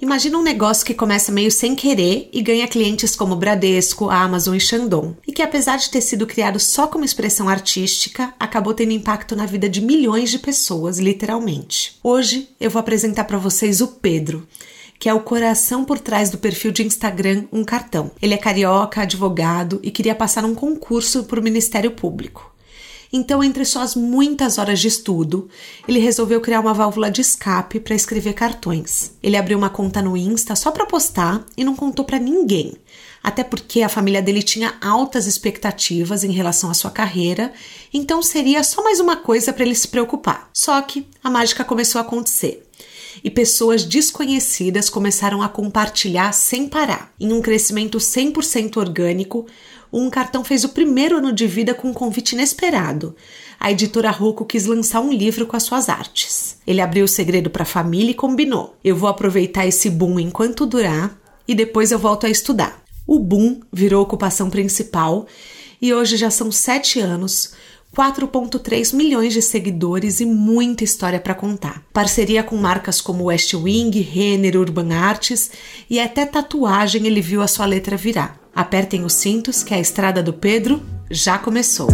Imagina um negócio que começa meio sem querer e ganha clientes como Bradesco, Amazon e Shandong, e que apesar de ter sido criado só como expressão artística, acabou tendo impacto na vida de milhões de pessoas, literalmente. Hoje eu vou apresentar para vocês o Pedro, que é o coração por trás do perfil de Instagram Um Cartão. Ele é carioca, advogado e queria passar um concurso para o Ministério Público. Então, entre suas muitas horas de estudo, ele resolveu criar uma válvula de escape para escrever cartões. Ele abriu uma conta no Insta só para postar e não contou para ninguém. Até porque a família dele tinha altas expectativas em relação à sua carreira, então seria só mais uma coisa para ele se preocupar. Só que a mágica começou a acontecer e pessoas desconhecidas começaram a compartilhar sem parar. Em um crescimento 100% orgânico, um cartão fez o primeiro ano de vida com um convite inesperado. A editora Rocco quis lançar um livro com as suas artes. Ele abriu o segredo para a família e combinou: eu vou aproveitar esse boom enquanto durar e depois eu volto a estudar. O boom virou ocupação principal e hoje já são sete anos 4,3 milhões de seguidores e muita história para contar. Parceria com marcas como West Wing, Renner, Urban Arts e até tatuagem ele viu a sua letra virar. Apertem os cintos que a estrada do Pedro já começou.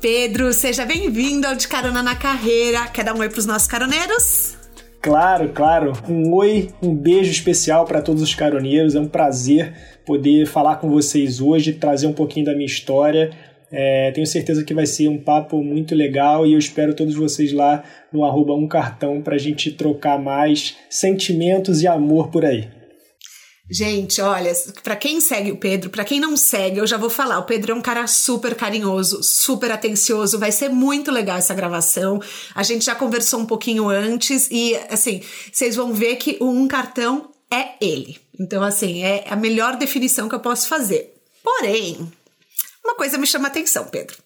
Pedro, seja bem-vindo ao De Carona na Carreira. Quer dar um oi para os nossos caroneiros? Claro, claro. Um oi, um beijo especial para todos os caroneiros. É um prazer poder falar com vocês hoje, trazer um pouquinho da minha história. É, tenho certeza que vai ser um papo muito legal e eu espero todos vocês lá no arroba um cartão para a gente trocar mais sentimentos e amor por aí. Gente, olha, para quem segue o Pedro, para quem não segue, eu já vou falar. O Pedro é um cara super carinhoso, super atencioso. Vai ser muito legal essa gravação. A gente já conversou um pouquinho antes e, assim, vocês vão ver que o um cartão é ele. Então, assim, é a melhor definição que eu posso fazer. Porém, uma coisa me chama atenção, Pedro.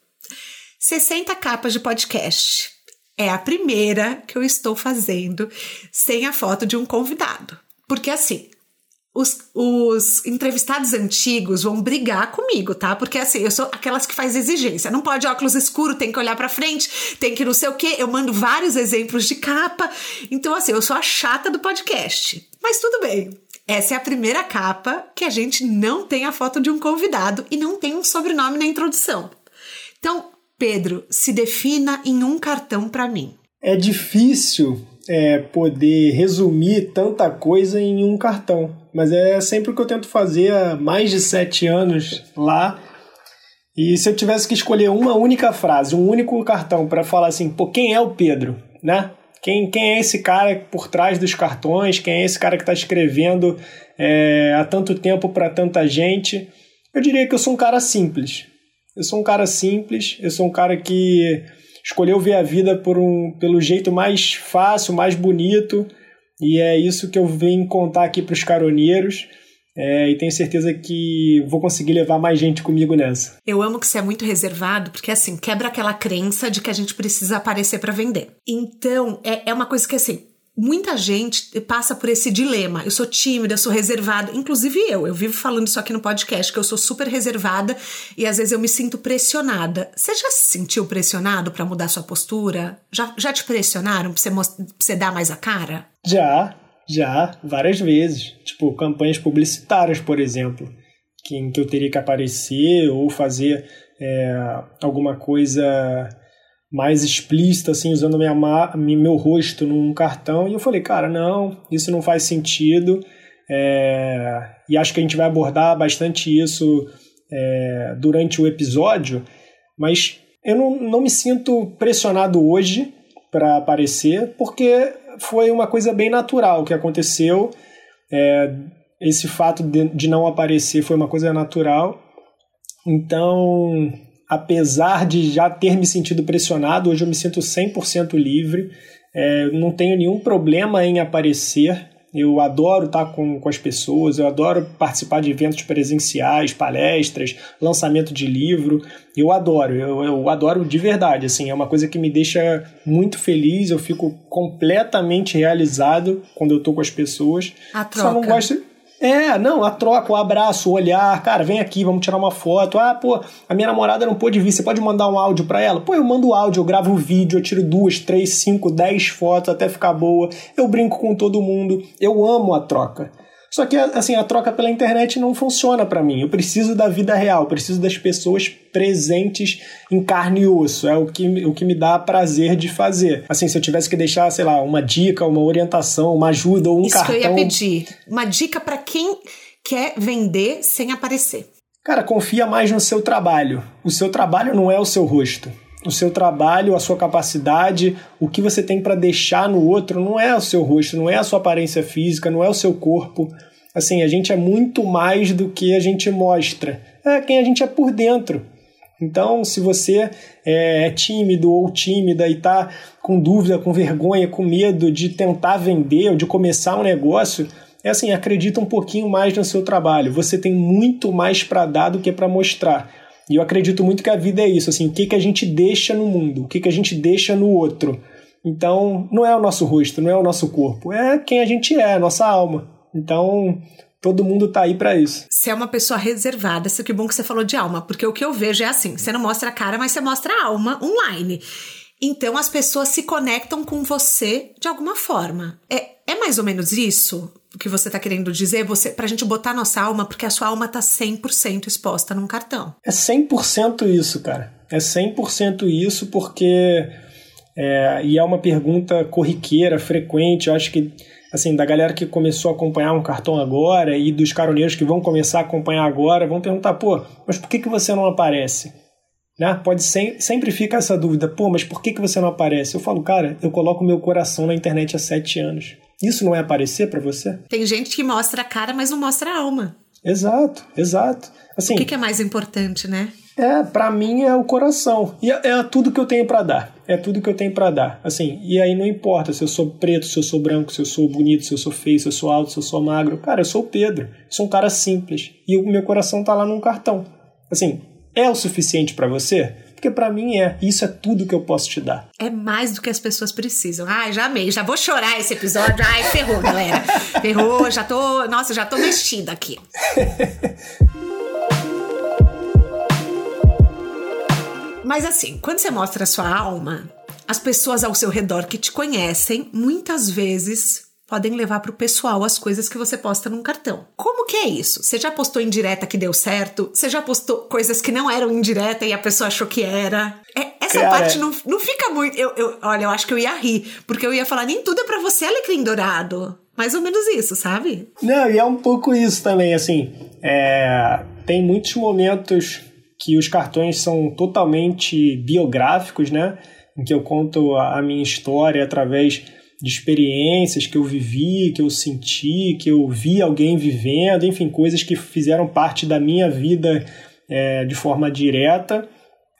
60 capas de podcast. É a primeira que eu estou fazendo sem a foto de um convidado. Porque assim, os, os, entrevistados antigos vão brigar comigo, tá? Porque assim, eu sou aquelas que faz exigência. Não pode óculos escuro, tem que olhar para frente, tem que não sei o quê. Eu mando vários exemplos de capa. Então, assim, eu sou a chata do podcast. Mas tudo bem. Essa é a primeira capa que a gente não tem a foto de um convidado e não tem um sobrenome na introdução. Então, Pedro, se defina em um cartão para mim. É difícil é, poder resumir tanta coisa em um cartão, mas é sempre o que eu tento fazer há mais de sete anos lá. E se eu tivesse que escolher uma única frase, um único cartão para falar assim, pô, quem é o Pedro, né? Quem, quem é esse cara por trás dos cartões? Quem é esse cara que está escrevendo é, há tanto tempo para tanta gente? Eu diria que eu sou um cara simples. Eu sou um cara simples, eu sou um cara que escolheu ver a vida por um, pelo jeito mais fácil, mais bonito, e é isso que eu venho contar aqui para os caroneiros. É, e tenho certeza que vou conseguir levar mais gente comigo nessa. Eu amo que você é muito reservado, porque assim, quebra aquela crença de que a gente precisa aparecer para vender. Então, é, é uma coisa que assim, muita gente passa por esse dilema. Eu sou tímida, eu sou reservada, inclusive eu. Eu vivo falando isso aqui no podcast, que eu sou super reservada e às vezes eu me sinto pressionada. Você já se sentiu pressionado para mudar sua postura? Já, já te pressionaram para você, pra você dar mais a cara? Já, já, várias vezes. Tipo, campanhas publicitárias, por exemplo, que, em que eu teria que aparecer ou fazer é, alguma coisa mais explícita, assim, usando minha, meu rosto num cartão. E eu falei, cara, não, isso não faz sentido. É, e acho que a gente vai abordar bastante isso é, durante o episódio, mas eu não, não me sinto pressionado hoje para aparecer, porque foi uma coisa bem natural que aconteceu. É, esse fato de, de não aparecer foi uma coisa natural. Então, apesar de já ter me sentido pressionado, hoje eu me sinto 100% livre, é, não tenho nenhum problema em aparecer. Eu adoro estar com, com as pessoas, eu adoro participar de eventos presenciais, palestras, lançamento de livro. Eu adoro, eu, eu adoro de verdade. Assim, é uma coisa que me deixa muito feliz, eu fico completamente realizado quando eu estou com as pessoas. A troca. Só não gosto é, não, a troca, o abraço, o olhar, cara, vem aqui, vamos tirar uma foto. Ah, pô, a minha namorada não pôde vir, você pode mandar um áudio para ela? Pô, eu mando o áudio, eu gravo o vídeo, eu tiro duas, três, cinco, dez fotos até ficar boa. Eu brinco com todo mundo, eu amo a troca. Só que assim, a troca pela internet não funciona para mim. Eu preciso da vida real, preciso das pessoas presentes em carne e osso. É o que, o que me dá prazer de fazer. Assim, se eu tivesse que deixar, sei lá, uma dica, uma orientação, uma ajuda ou um Isso cartão. Isso que eu ia pedir. Uma dica para quem quer vender sem aparecer. Cara, confia mais no seu trabalho. O seu trabalho não é o seu rosto o seu trabalho, a sua capacidade, o que você tem para deixar no outro não é o seu rosto, não é a sua aparência física, não é o seu corpo. Assim, a gente é muito mais do que a gente mostra. É quem a gente é por dentro. Então, se você é, é tímido ou tímida e está com dúvida, com vergonha, com medo de tentar vender ou de começar um negócio, é assim, acredita um pouquinho mais no seu trabalho. Você tem muito mais para dar do que para mostrar. E eu acredito muito que a vida é isso, assim, o que, que a gente deixa no mundo, o que, que a gente deixa no outro. Então, não é o nosso rosto, não é o nosso corpo, é quem a gente é, a nossa alma. Então, todo mundo tá aí para isso. Você é uma pessoa reservada, que bom que você falou de alma, porque o que eu vejo é assim, você não mostra a cara, mas você mostra a alma online. Então as pessoas se conectam com você de alguma forma. É, é mais ou menos isso que você está querendo dizer? Você, pra gente botar nossa alma, porque a sua alma tá 100% exposta num cartão. É 100% isso, cara. É 100% isso porque... É, e é uma pergunta corriqueira, frequente. Eu acho que assim, da galera que começou a acompanhar um cartão agora e dos caroneiros que vão começar a acompanhar agora, vão perguntar, pô, mas por que, que você não aparece? Né? Pode sem, sempre fica essa dúvida, pô, mas por que, que você não aparece? Eu falo, cara, eu coloco meu coração na internet há sete anos. Isso não é aparecer para você? Tem gente que mostra a cara, mas não mostra a alma. Exato, exato. Assim, o que, que é mais importante, né? É, para mim é o coração. E é, é tudo que eu tenho para dar. É tudo que eu tenho para dar. Assim, e aí não importa se eu sou preto, se eu sou branco, se eu sou bonito, se eu sou feio, se eu sou alto, se eu sou magro. Cara, eu sou o Pedro. Sou um cara simples. E o meu coração tá lá num cartão. Assim, é o suficiente para você? Porque para mim é, isso é tudo que eu posso te dar. É mais do que as pessoas precisam. Ai, já amei, já vou chorar esse episódio. Ai, ferrou, galera. Ferrou, já tô, nossa, já tô mexida aqui. Mas assim, quando você mostra a sua alma, as pessoas ao seu redor que te conhecem, muitas vezes podem levar para o pessoal as coisas que você posta num cartão. Como que é isso? Você já postou indireta que deu certo? Você já postou coisas que não eram indireta e a pessoa achou que era? É, essa Cara, parte não, não fica muito. Eu, eu, olha, eu acho que eu ia rir, porque eu ia falar, nem tudo é para você, Alecrim Dourado. Mais ou menos isso, sabe? Não, e é um pouco isso também, assim. É, tem muitos momentos que os cartões são totalmente biográficos, né? Em que eu conto a minha história através de experiências que eu vivi, que eu senti, que eu vi alguém vivendo, enfim, coisas que fizeram parte da minha vida é, de forma direta.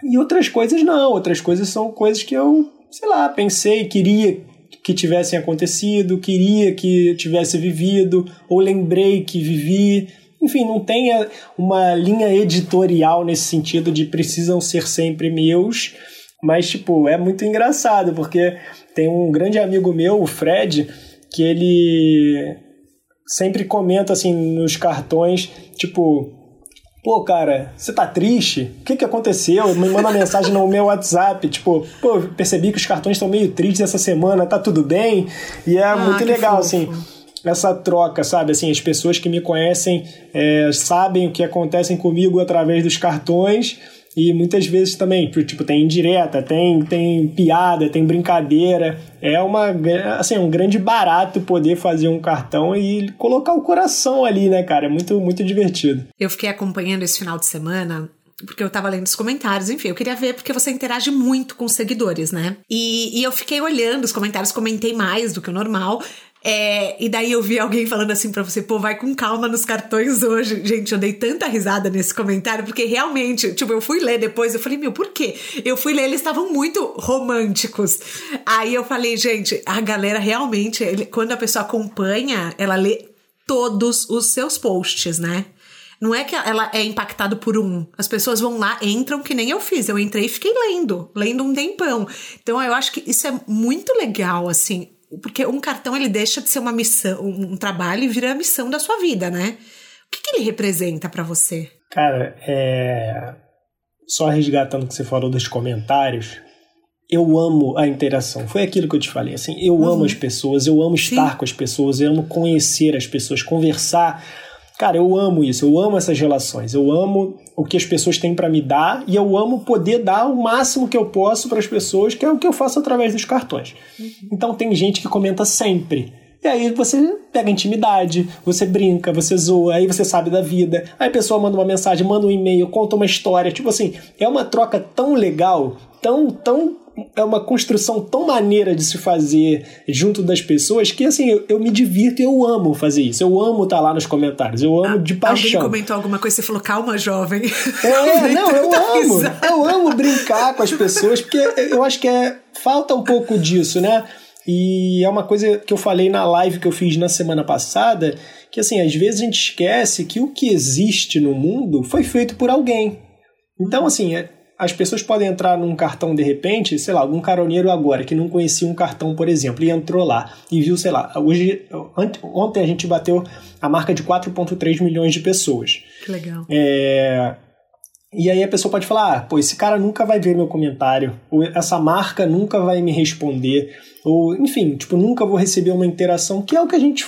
E outras coisas não, outras coisas são coisas que eu, sei lá, pensei, queria que tivessem acontecido, queria que tivesse vivido, ou lembrei que vivi. Enfim, não tem uma linha editorial nesse sentido de precisam ser sempre meus, mas, tipo, é muito engraçado, porque tem um grande amigo meu, o Fred, que ele sempre comenta assim nos cartões, tipo, pô, cara, você tá triste? O que que aconteceu? Me manda mensagem no meu WhatsApp, tipo, pô, percebi que os cartões estão meio tristes essa semana, tá tudo bem? E é ah, muito legal, fofo. assim essa troca, sabe? Assim, as pessoas que me conhecem é, sabem o que acontecem comigo através dos cartões e muitas vezes também, tipo, tem indireta, tem, tem piada, tem brincadeira. É uma, assim, um grande barato poder fazer um cartão e colocar o coração ali, né, cara? É muito, muito divertido. Eu fiquei acompanhando esse final de semana porque eu tava lendo os comentários, enfim, eu queria ver porque você interage muito com os seguidores, né? E, e eu fiquei olhando os comentários, comentei mais do que o normal, É, e daí eu vi alguém falando assim pra você, pô, vai com calma nos cartões hoje. Gente, eu dei tanta risada nesse comentário, porque realmente, tipo, eu fui ler depois, eu falei, meu, por quê? Eu fui ler, eles estavam muito românticos. Aí eu falei, gente, a galera realmente, ele, quando a pessoa acompanha, ela lê todos os seus posts, né? Não é que ela é impactada por um. As pessoas vão lá, entram que nem eu fiz. Eu entrei e fiquei lendo, lendo um tempão. Então eu acho que isso é muito legal, assim porque um cartão ele deixa de ser uma missão, um trabalho e vira a missão da sua vida, né? O que, que ele representa para você? Cara, é... só resgatando o que você falou dos comentários, eu amo a interação. Foi aquilo que eu te falei. Assim, eu uhum. amo as pessoas, eu amo estar Sim. com as pessoas, eu amo conhecer as pessoas, conversar Cara, eu amo isso, eu amo essas relações, eu amo o que as pessoas têm para me dar e eu amo poder dar o máximo que eu posso para as pessoas, que é o que eu faço através dos cartões. Uhum. Então tem gente que comenta sempre. E aí você pega intimidade, você brinca, você zoa, aí você sabe da vida. Aí a pessoa manda uma mensagem, manda um e-mail, conta uma história. Tipo assim, é uma troca tão legal, tão, tão é uma construção tão maneira de se fazer junto das pessoas que assim, eu, eu me divirto e eu amo fazer isso. Eu amo estar tá lá nos comentários. Eu amo ah, de paixão. Alguém comentou alguma coisa, você falou, calma, jovem. É, não, eu amo. Risada. Eu amo brincar com as pessoas, porque eu acho que é, falta um pouco disso, né? E é uma coisa que eu falei na live que eu fiz na semana passada, que assim, às vezes a gente esquece que o que existe no mundo foi feito por alguém. Então, assim, é, as pessoas podem entrar num cartão de repente, sei lá, algum caroneiro agora que não conhecia um cartão, por exemplo, e entrou lá e viu, sei lá, hoje, ontem a gente bateu a marca de 4,3 milhões de pessoas. Que legal. É, e aí a pessoa pode falar, ah, pô, esse cara nunca vai ver meu comentário, ou essa marca nunca vai me responder, ou enfim, tipo, nunca vou receber uma interação, que é o que a gente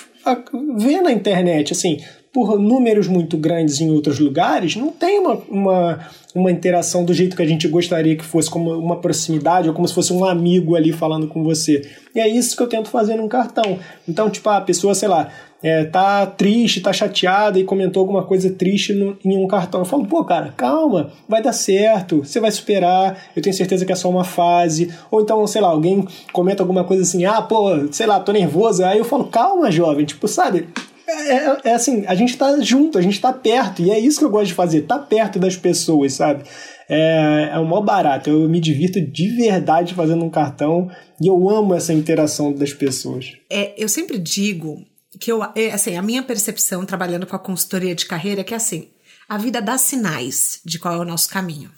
vê na internet, assim, por números muito grandes em outros lugares, não tem uma, uma, uma interação do jeito que a gente gostaria que fosse, como uma proximidade, ou como se fosse um amigo ali falando com você. E é isso que eu tento fazer num cartão. Então, tipo, a pessoa, sei lá, é, tá triste, tá chateada e comentou alguma coisa triste no, em um cartão. Eu falo, pô, cara, calma, vai dar certo, você vai superar, eu tenho certeza que é só uma fase. Ou então, sei lá, alguém comenta alguma coisa assim, ah, pô, sei lá, tô nervosa. Aí eu falo, calma, jovem, tipo, sabe, é, é, é, assim, a gente tá junto, a gente tá perto, e é isso que eu gosto de fazer, tá perto das pessoas, sabe? É, é o maior barato, eu me divirto de verdade fazendo um cartão e eu amo essa interação das pessoas. É, eu sempre digo que eu, é, assim, a minha percepção trabalhando com a consultoria de carreira é que assim, a vida dá sinais de qual é o nosso caminho.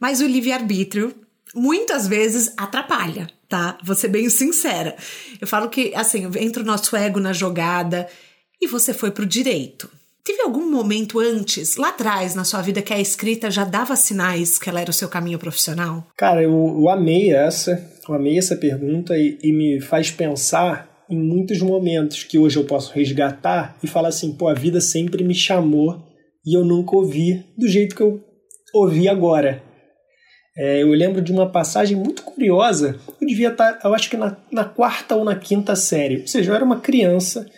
Mas o livre-arbítrio muitas vezes atrapalha, tá? Vou ser bem sincera. Eu falo que, assim, entra o nosso ego na jogada e você foi pro direito. Teve algum momento antes, lá atrás, na sua vida, que a escrita já dava sinais que ela era o seu caminho profissional? Cara, eu, eu amei essa, eu amei essa pergunta e, e me faz pensar em muitos momentos que hoje eu posso resgatar e falar assim, pô, a vida sempre me chamou e eu nunca ouvi do jeito que eu ouvi agora. É, eu lembro de uma passagem muito curiosa. Eu devia estar, eu acho que na, na quarta ou na quinta série. Ou seja, eu era uma criança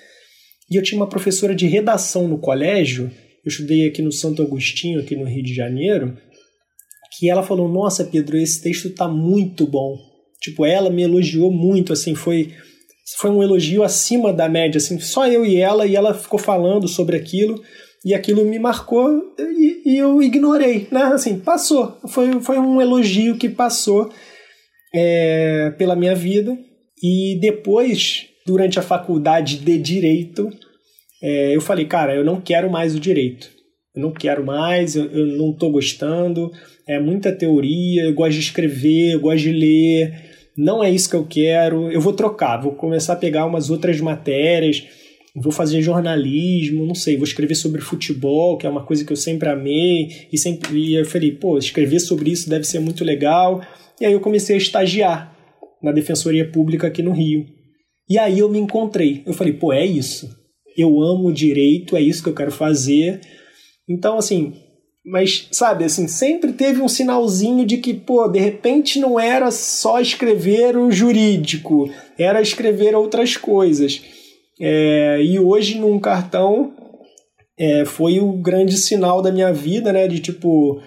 e eu tinha uma professora de redação no colégio. Eu estudei aqui no Santo Agostinho, aqui no Rio de Janeiro. Que ela falou: Nossa, Pedro, esse texto está muito bom. Tipo, ela me elogiou muito, assim, foi foi um elogio acima da média, assim, só eu e ela, e ela ficou falando sobre aquilo e aquilo me marcou e, e, eu ignorei, né? Assim, passou. Foi, foi um elogio que passou é, pela minha vida. E depois, durante a faculdade de Direito, é, eu falei, cara, eu não quero mais o direito. Eu não quero mais, eu, eu não estou gostando. É muita teoria, eu gosto de escrever, eu gosto de ler. Não é isso que eu quero. Eu vou trocar, vou começar a pegar umas outras matérias vou fazer jornalismo, não sei, vou escrever sobre futebol, que é uma coisa que eu sempre amei, e sempre e eu falei, pô, escrever sobre isso deve ser muito legal. E aí eu comecei a estagiar na Defensoria Pública aqui no Rio. E aí eu me encontrei. Eu falei, pô, é isso. Eu amo o direito, é isso que eu quero fazer. Então, assim, mas sabe, assim, sempre teve um sinalzinho de que, pô, de repente não era só escrever o jurídico, era escrever outras coisas. É, e hoje, num cartão, é, foi o grande sinal da minha vida, né? De tipo,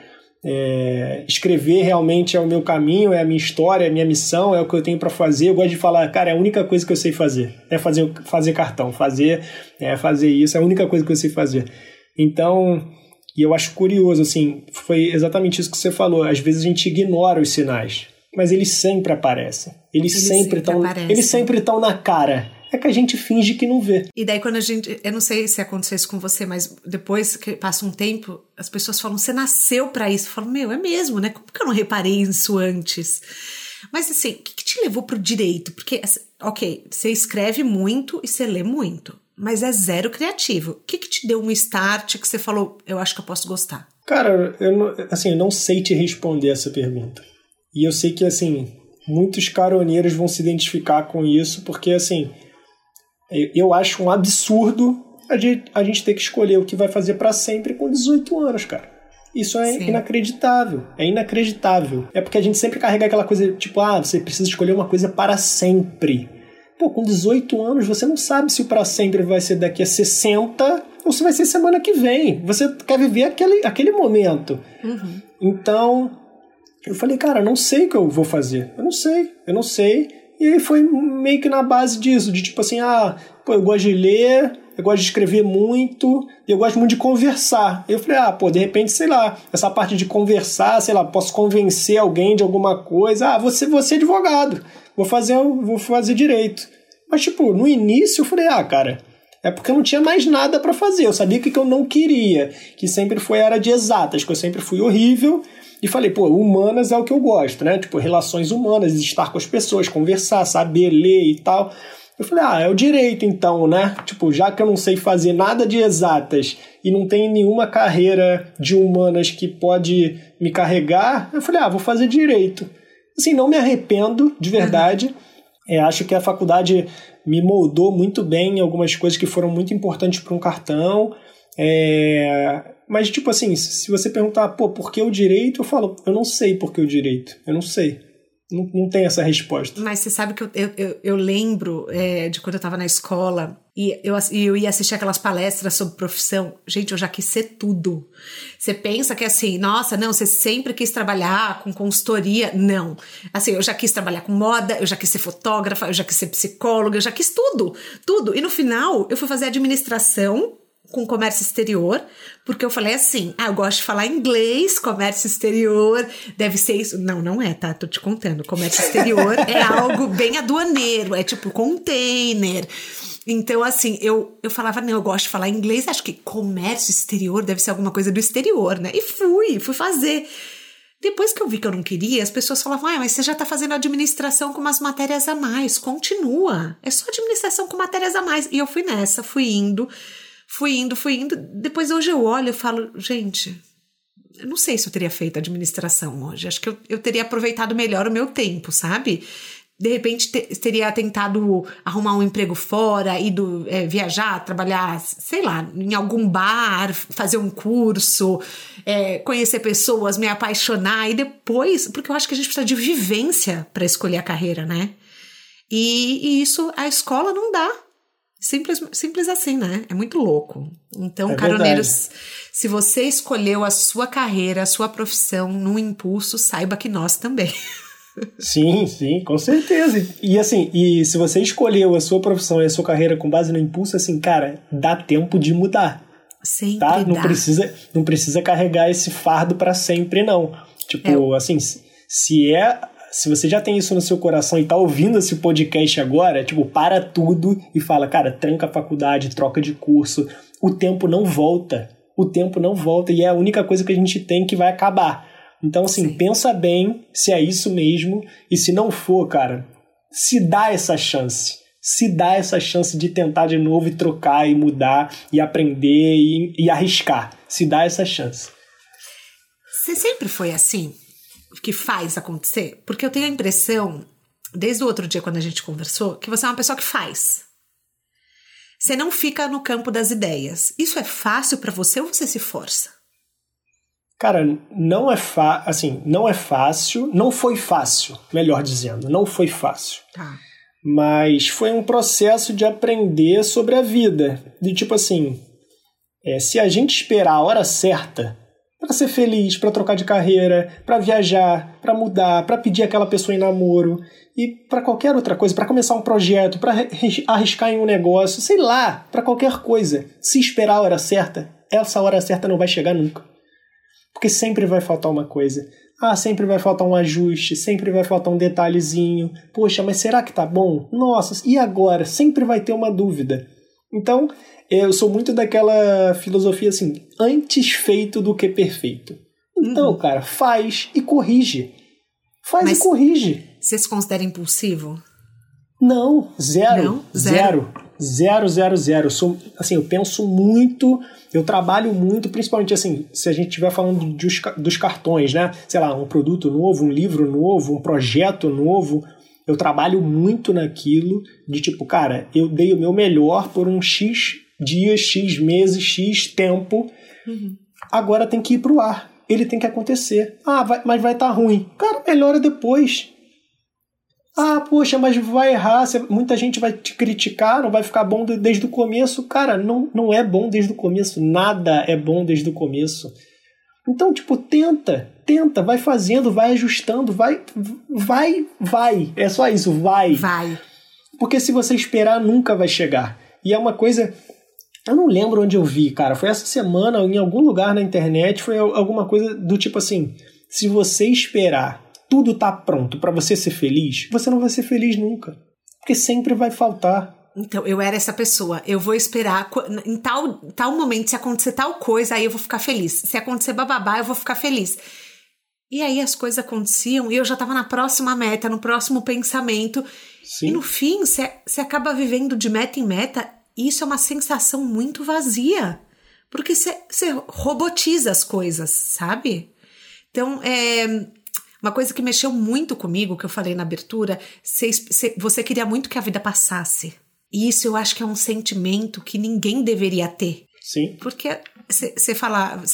é, escrever realmente é o meu caminho, é a minha história, é a minha missão, é o que eu tenho para fazer. Eu gosto de falar, cara, é a única coisa que eu sei fazer é fazer, fazer cartão, fazer, é fazer isso, é a única coisa que eu sei fazer. Então, e eu acho curioso, assim, foi exatamente isso que você falou. Às vezes a gente ignora os sinais, mas eles sempre aparecem. Eles, eles sempre estão, eles sempre estão na cara é que a gente finge que não vê. E daí quando a gente, eu não sei se aconteceu isso com você, mas depois que passa um tempo, as pessoas falam, você nasceu para isso. Eu falo, meu, é mesmo, né? Como que eu não reparei isso antes? Mas assim, o que, que te levou pro direito? Porque, assim, ok, você escreve muito e você lê muito, mas é zero criativo. O que, que te deu um start que você falou, eu acho que eu posso gostar? Cara, eu não, assim, eu não sei te responder essa pergunta. E eu sei que, assim, muitos caroneiros vão se identificar com isso, porque, assim, eu acho um absurdo a gente, a gente ter que escolher o que vai fazer para sempre com 18 anos, cara. Isso é Sim. inacreditável. É inacreditável. É porque a gente sempre carrega aquela coisa, tipo, ah, você precisa escolher uma coisa para sempre. Pô, com 18 anos você não sabe se o para sempre vai ser daqui a 60 ou se vai ser semana que vem. Você quer viver aquele, aquele momento. Uhum. Então, eu falei, cara, não sei o que eu vou fazer. Eu não sei, eu não sei. E foi meio que na base disso, de tipo assim, ah, pô, eu gosto de ler, eu gosto de escrever muito, e eu gosto muito de conversar. Eu falei, ah, pô, de repente, sei lá, essa parte de conversar, sei lá, posso convencer alguém de alguma coisa. Ah, você, você é advogado, vou fazer, vou fazer direito. Mas, tipo, no início eu falei, ah, cara, é porque eu não tinha mais nada para fazer. Eu sabia que, que eu não queria, que sempre foi a área de exatas, que eu sempre fui horrível e falei, pô, humanas é o que eu gosto, né? Tipo, relações humanas, estar com as pessoas, conversar, saber ler e tal. Eu falei, ah, é o direito então, né? Tipo, já que eu não sei fazer nada de exatas e não tenho nenhuma carreira de humanas que pode me carregar, eu falei, ah, vou fazer direito. Assim, não me arrependo, de verdade. É, acho que a faculdade me moldou muito bem em algumas coisas que foram muito importantes para um cartão. É, mas, tipo assim, se você perguntar, pô, por que o direito? Eu falo, eu não sei por que o direito. Eu não sei. Não, não tem essa resposta. Mas você sabe que eu, eu, eu lembro é, de quando eu estava na escola e eu, eu ia assistir aquelas palestras sobre profissão. Gente, eu já quis ser tudo. Você pensa que assim, nossa, não, você sempre quis trabalhar com consultoria. Não. Assim, eu já quis trabalhar com moda, eu já quis ser fotógrafa, eu já quis ser psicóloga, eu já quis tudo. Tudo. E no final, eu fui fazer administração com comércio exterior, porque eu falei assim: ah, eu gosto de falar inglês, comércio exterior, deve ser isso. Não, não é, tá? Tô te contando. Comércio exterior é algo bem aduaneiro, é tipo container. Então, assim, eu, eu falava, não, eu gosto de falar inglês, acho que comércio exterior deve ser alguma coisa do exterior, né? E fui, fui fazer. Depois que eu vi que eu não queria, as pessoas falavam, ah, mas você já tá fazendo administração com umas matérias a mais, continua. É só administração com matérias a mais. E eu fui nessa, fui indo. Fui indo, fui indo. Depois hoje eu olho e falo, gente, eu não sei se eu teria feito administração hoje. Acho que eu, eu teria aproveitado melhor o meu tempo, sabe? De repente te, teria tentado arrumar um emprego fora, ido é, viajar, trabalhar, sei lá, em algum bar, fazer um curso, é, conhecer pessoas, me apaixonar e depois, porque eu acho que a gente precisa de vivência para escolher a carreira, né? E, e isso a escola não dá. Simples, simples assim, né? É muito louco. Então, é caroneiros, verdade. se você escolheu a sua carreira, a sua profissão num impulso, saiba que nós também. Sim, sim, com certeza. E assim, e se você escolheu a sua profissão e a sua carreira com base no impulso, assim, cara, dá tempo de mudar. Sempre tá? Dá. Não precisa, não precisa carregar esse fardo para sempre não. Tipo, é. assim, se é se você já tem isso no seu coração e tá ouvindo esse podcast agora, tipo, para tudo e fala, cara, tranca a faculdade, troca de curso. O tempo não volta. O tempo não volta e é a única coisa que a gente tem que vai acabar. Então, assim, Sim. pensa bem se é isso mesmo e se não for, cara, se dá essa chance. Se dá essa chance de tentar de novo e trocar e mudar e aprender e, e arriscar. Se dá essa chance. Você sempre foi assim? Que faz acontecer? Porque eu tenho a impressão, desde o outro dia quando a gente conversou, que você é uma pessoa que faz. Você não fica no campo das ideias. Isso é fácil para você ou você se força? Cara, não é fa assim, não é fácil, não foi fácil, melhor dizendo, não foi fácil. Tá. Mas foi um processo de aprender sobre a vida. De tipo assim, é, se a gente esperar a hora certa, para ser feliz, para trocar de carreira, para viajar, para mudar, para pedir aquela pessoa em namoro e para qualquer outra coisa, para começar um projeto, para arriscar em um negócio, sei lá, para qualquer coisa. Se esperar a hora certa, essa hora certa não vai chegar nunca. Porque sempre vai faltar uma coisa. Ah, sempre vai faltar um ajuste, sempre vai faltar um detalhezinho. Poxa, mas será que tá bom? Nossa, e agora? Sempre vai ter uma dúvida. Então, eu sou muito daquela filosofia assim, antes feito do que perfeito. Então, uhum. cara, faz e corrige. Faz Mas e corrige. Você se considera impulsivo? Não, zero. Não? Zero. Zero, zero, zero. Eu sou, assim, eu penso muito, eu trabalho muito, principalmente assim, se a gente estiver falando dos, dos cartões, né? Sei lá, um produto novo, um livro novo, um projeto novo. Eu trabalho muito naquilo de tipo, cara, eu dei o meu melhor por um X dias, X meses, X tempo. Uhum. Agora tem que ir pro ar. Ele tem que acontecer. Ah, vai, mas vai estar tá ruim. Cara, melhora depois. Ah, poxa, mas vai errar, muita gente vai te criticar, não vai ficar bom desde o começo. Cara, não, não é bom desde o começo. Nada é bom desde o começo. Então, tipo, tenta, tenta, vai fazendo, vai ajustando, vai, vai, vai. É só isso, vai. Vai. Porque se você esperar, nunca vai chegar. E é uma coisa eu não lembro onde eu vi, cara. Foi essa semana, em algum lugar na internet, foi alguma coisa do tipo assim: se você esperar tudo tá pronto para você ser feliz, você não vai ser feliz nunca. Porque sempre vai faltar. Então, eu era essa pessoa. Eu vou esperar em tal, tal momento, se acontecer tal coisa, aí eu vou ficar feliz. Se acontecer bababá, eu vou ficar feliz. E aí as coisas aconteciam e eu já tava na próxima meta, no próximo pensamento. Sim. E no fim, você acaba vivendo de meta em meta isso é uma sensação muito vazia, porque você robotiza as coisas, sabe? Então, é, uma coisa que mexeu muito comigo, que eu falei na abertura, você queria muito que a vida passasse. E isso eu acho que é um sentimento que ninguém deveria ter. Sim. Porque você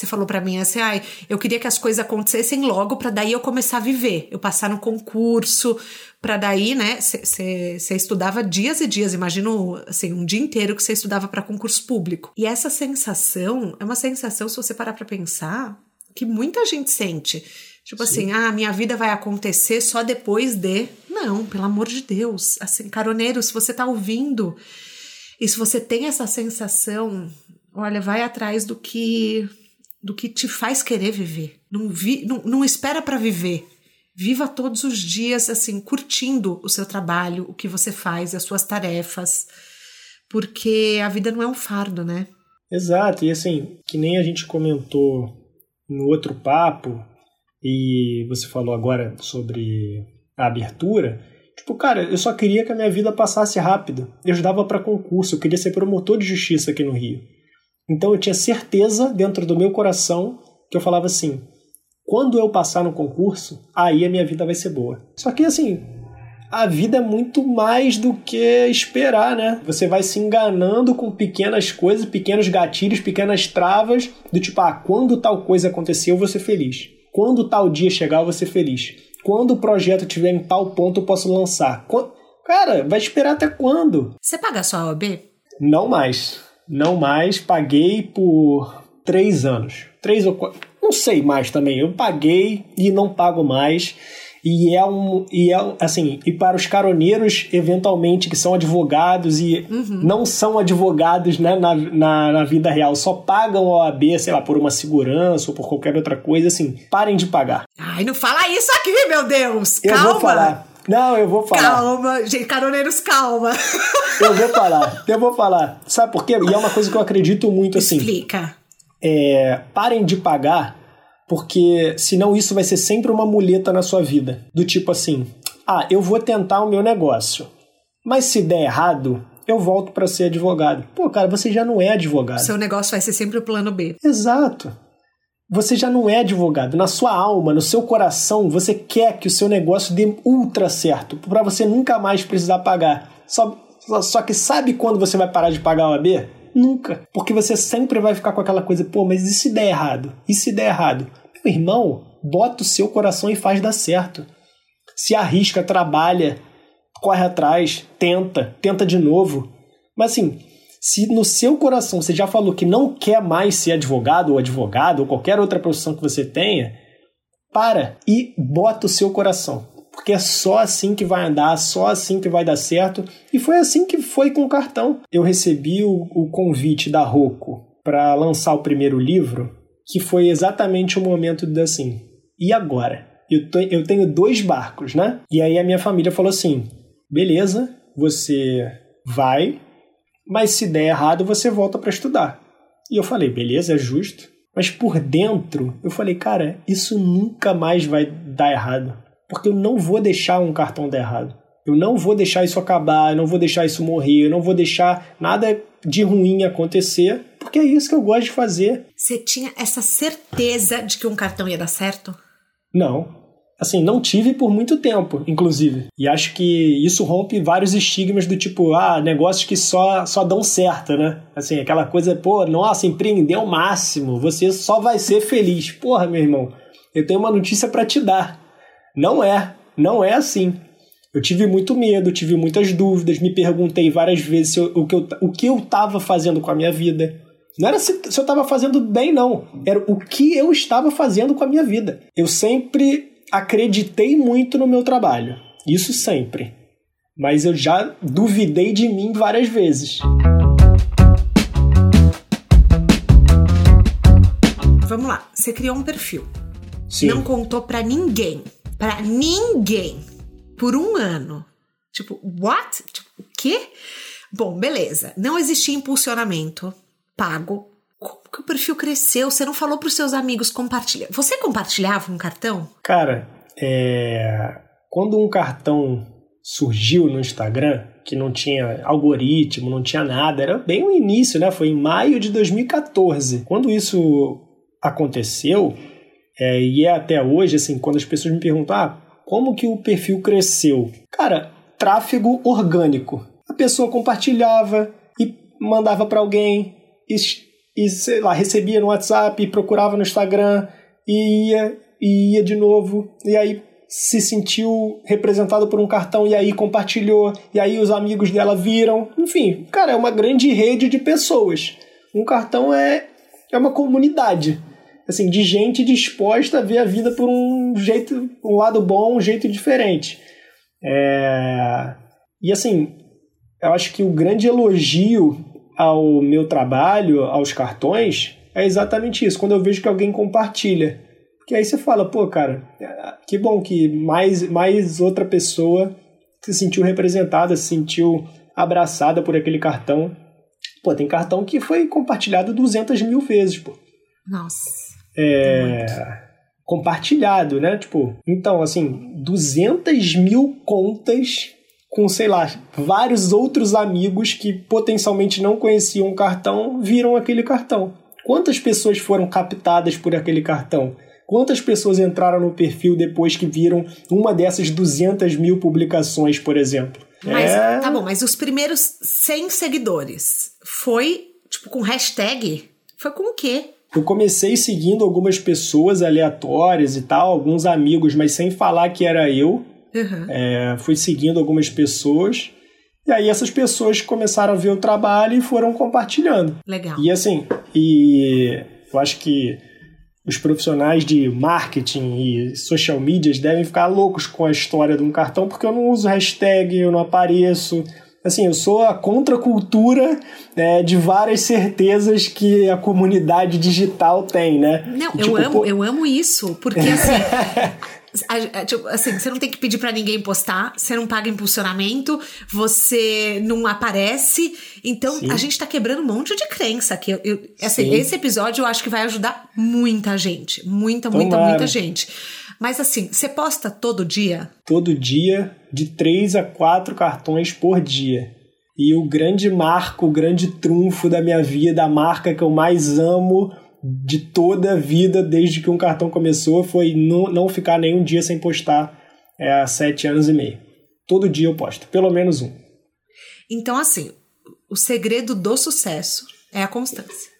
falou para mim assim, ah, eu queria que as coisas acontecessem logo para daí eu começar a viver, eu passar no concurso, para daí, né, você estudava dias e dias, imagino, assim, um dia inteiro que você estudava para concurso público. E essa sensação é uma sensação, se você parar para pensar, que muita gente sente. Tipo Sim. assim, ah, minha vida vai acontecer só depois de. Não, pelo amor de Deus. Assim, caroneiro, se você tá ouvindo e se você tem essa sensação, olha, vai atrás do que do que te faz querer viver. Não, vi, não, não espera para viver. Viva todos os dias assim, curtindo o seu trabalho, o que você faz, as suas tarefas, porque a vida não é um fardo, né? Exato, e assim, que nem a gente comentou no outro papo, e você falou agora sobre a abertura, tipo, cara, eu só queria que a minha vida passasse rápido. Eu estudava para concurso, eu queria ser promotor de justiça aqui no Rio. Então eu tinha certeza dentro do meu coração que eu falava assim: quando eu passar no concurso, aí a minha vida vai ser boa. Só que assim, a vida é muito mais do que esperar, né? Você vai se enganando com pequenas coisas, pequenos gatilhos, pequenas travas, do tipo, ah, quando tal coisa acontecer, eu vou ser feliz. Quando tal dia chegar, eu vou ser feliz. Quando o projeto estiver em tal ponto, eu posso lançar. Cara, vai esperar até quando? Você paga sua OAB? Não mais. Não mais. Paguei por três anos. Três ou quatro não sei mais também. Eu paguei e não pago mais. E é um. E é assim, e para os caroneiros, eventualmente, que são advogados e uhum. não são advogados né, na, na, na, vida real, só pagam a OAB, sei lá, por uma segurança ou por qualquer outra coisa, assim, parem de pagar. Ai, não fala isso aqui, meu Deus! Eu calma! vou falar. Não, eu vou falar. Calma, gente, caroneiros, calma. Eu vou falar, eu vou falar. Sabe por quê? E é uma coisa que eu acredito muito assim. Explica é, parem de pagar, porque senão isso vai ser sempre uma muleta na sua vida. Do tipo assim: ah, eu vou tentar o meu negócio, mas se der errado, eu volto para ser advogado. Pô, cara, você já não é advogado. Seu negócio vai ser sempre o plano B. Exato. Você já não é advogado. Na sua alma, no seu coração, você quer que o seu negócio dê ultra certo, para você nunca mais precisar pagar. Só, só que sabe quando você vai parar de pagar o AB? Nunca. Porque você sempre vai ficar com aquela coisa, pô, mas e se der errado? E se der errado? Meu irmão, bota o seu coração e faz dar certo. Se arrisca, trabalha, corre atrás, tenta, tenta de novo. Mas assim, Se no seu coração você já falou que não quer mais ser advogado ou advogado ou qualquer outra profissão que você tenha, para e bota o seu coração. Porque é só assim que vai andar, só assim que vai dar certo. E foi assim que foi com o cartão. Eu recebi o, o convite da Rocco para lançar o primeiro livro, que foi exatamente o momento de assim, e agora? Eu, tô, eu tenho dois barcos, né? E aí a minha família falou assim: beleza, você vai, mas se der errado, você volta para estudar. E eu falei: beleza, é justo. Mas por dentro, eu falei: cara, isso nunca mais vai dar errado. Porque eu não vou deixar um cartão dar errado. Eu não vou deixar isso acabar, eu não vou deixar isso morrer, eu não vou deixar nada de ruim acontecer, porque é isso que eu gosto de fazer. Você tinha essa certeza de que um cartão ia dar certo? Não. Assim, não tive por muito tempo, inclusive. E acho que isso rompe vários estigmas do tipo, ah, negócios que só, só dão certo, né? Assim, aquela coisa, pô, nossa, empreender o máximo, você só vai ser feliz. Porra, meu irmão, eu tenho uma notícia para te dar. Não é, não é assim. Eu tive muito medo, tive muitas dúvidas, me perguntei várias vezes eu, o que eu o que eu estava fazendo com a minha vida. Não era se, se eu estava fazendo bem, não. Era o que eu estava fazendo com a minha vida. Eu sempre acreditei muito no meu trabalho. Isso sempre. Mas eu já duvidei de mim várias vezes. Vamos lá. Você criou um perfil. Sim. Não contou para ninguém. Para ninguém por um ano. Tipo, what? Tipo, o quê? Bom, beleza. Não existia impulsionamento pago. Como que o perfil cresceu? Você não falou para os seus amigos compartilhar? Você compartilhava um cartão? Cara, é... quando um cartão surgiu no Instagram, que não tinha algoritmo, não tinha nada, era bem o início, né? Foi em maio de 2014. Quando isso aconteceu, é, e é até hoje, assim, quando as pessoas me perguntam, ah, como que o perfil cresceu? Cara, tráfego orgânico. A pessoa compartilhava e mandava para alguém e, e, sei lá, recebia no WhatsApp, procurava no Instagram e ia, e ia de novo. E aí se sentiu representado por um cartão e aí compartilhou, e aí os amigos dela viram. Enfim, cara, é uma grande rede de pessoas. Um cartão é, é uma comunidade assim, de gente disposta a ver a vida por um jeito, um lado bom, um jeito diferente. É... E assim, eu acho que o grande elogio ao meu trabalho, aos cartões, é exatamente isso. Quando eu vejo que alguém compartilha. Porque aí você fala, pô, cara, que bom que mais, mais outra pessoa se sentiu representada, se sentiu abraçada por aquele cartão. Pô, tem cartão que foi compartilhado 200 mil vezes, pô. Nossa é, compartilhado, né? Tipo, então, assim, 200 mil contas com, sei lá, vários outros amigos que potencialmente não conheciam o cartão viram aquele cartão. Quantas pessoas foram captadas por aquele cartão? Quantas pessoas entraram no perfil depois que viram uma dessas 200 mil publicações, por exemplo? Mas, é... tá bom, mas os primeiros 100 seguidores foi, tipo, com hashtag? Foi com o quê? Eu comecei seguindo algumas pessoas aleatórias e tal, alguns amigos, mas sem falar que era eu. Uhum. É, fui seguindo algumas pessoas. E aí essas pessoas começaram a ver o trabalho e foram compartilhando. Legal. E assim, e eu acho que os profissionais de marketing e social medias devem ficar loucos com a história de um cartão, porque eu não uso hashtag, eu não apareço, assim, eu sou a contracultura é, de várias certezas que a comunidade digital tem, né? Não, tipo, eu amo, pô... eu amo isso, porque assim. tipo, assim, você não tem que pedir para ninguém postar, você não paga impulsionamento, você não aparece. Então, Sim. a gente tá quebrando um monte de crença. Que eu, eu assim, esse episódio eu acho que vai ajudar muita gente. Muita, muita, Tomara. muita gente. Mas assim, você posta todo dia? Todo dia, de três a quatro cartões por dia. E o grande marco, o grande trunfo da minha vida, a marca que eu mais amo de toda a vida, desde que um cartão começou, foi não, não ficar nenhum dia sem postar é, há sete anos e meio. Todo dia eu posto, pelo menos um. Então, assim, o segredo do sucesso é a constância.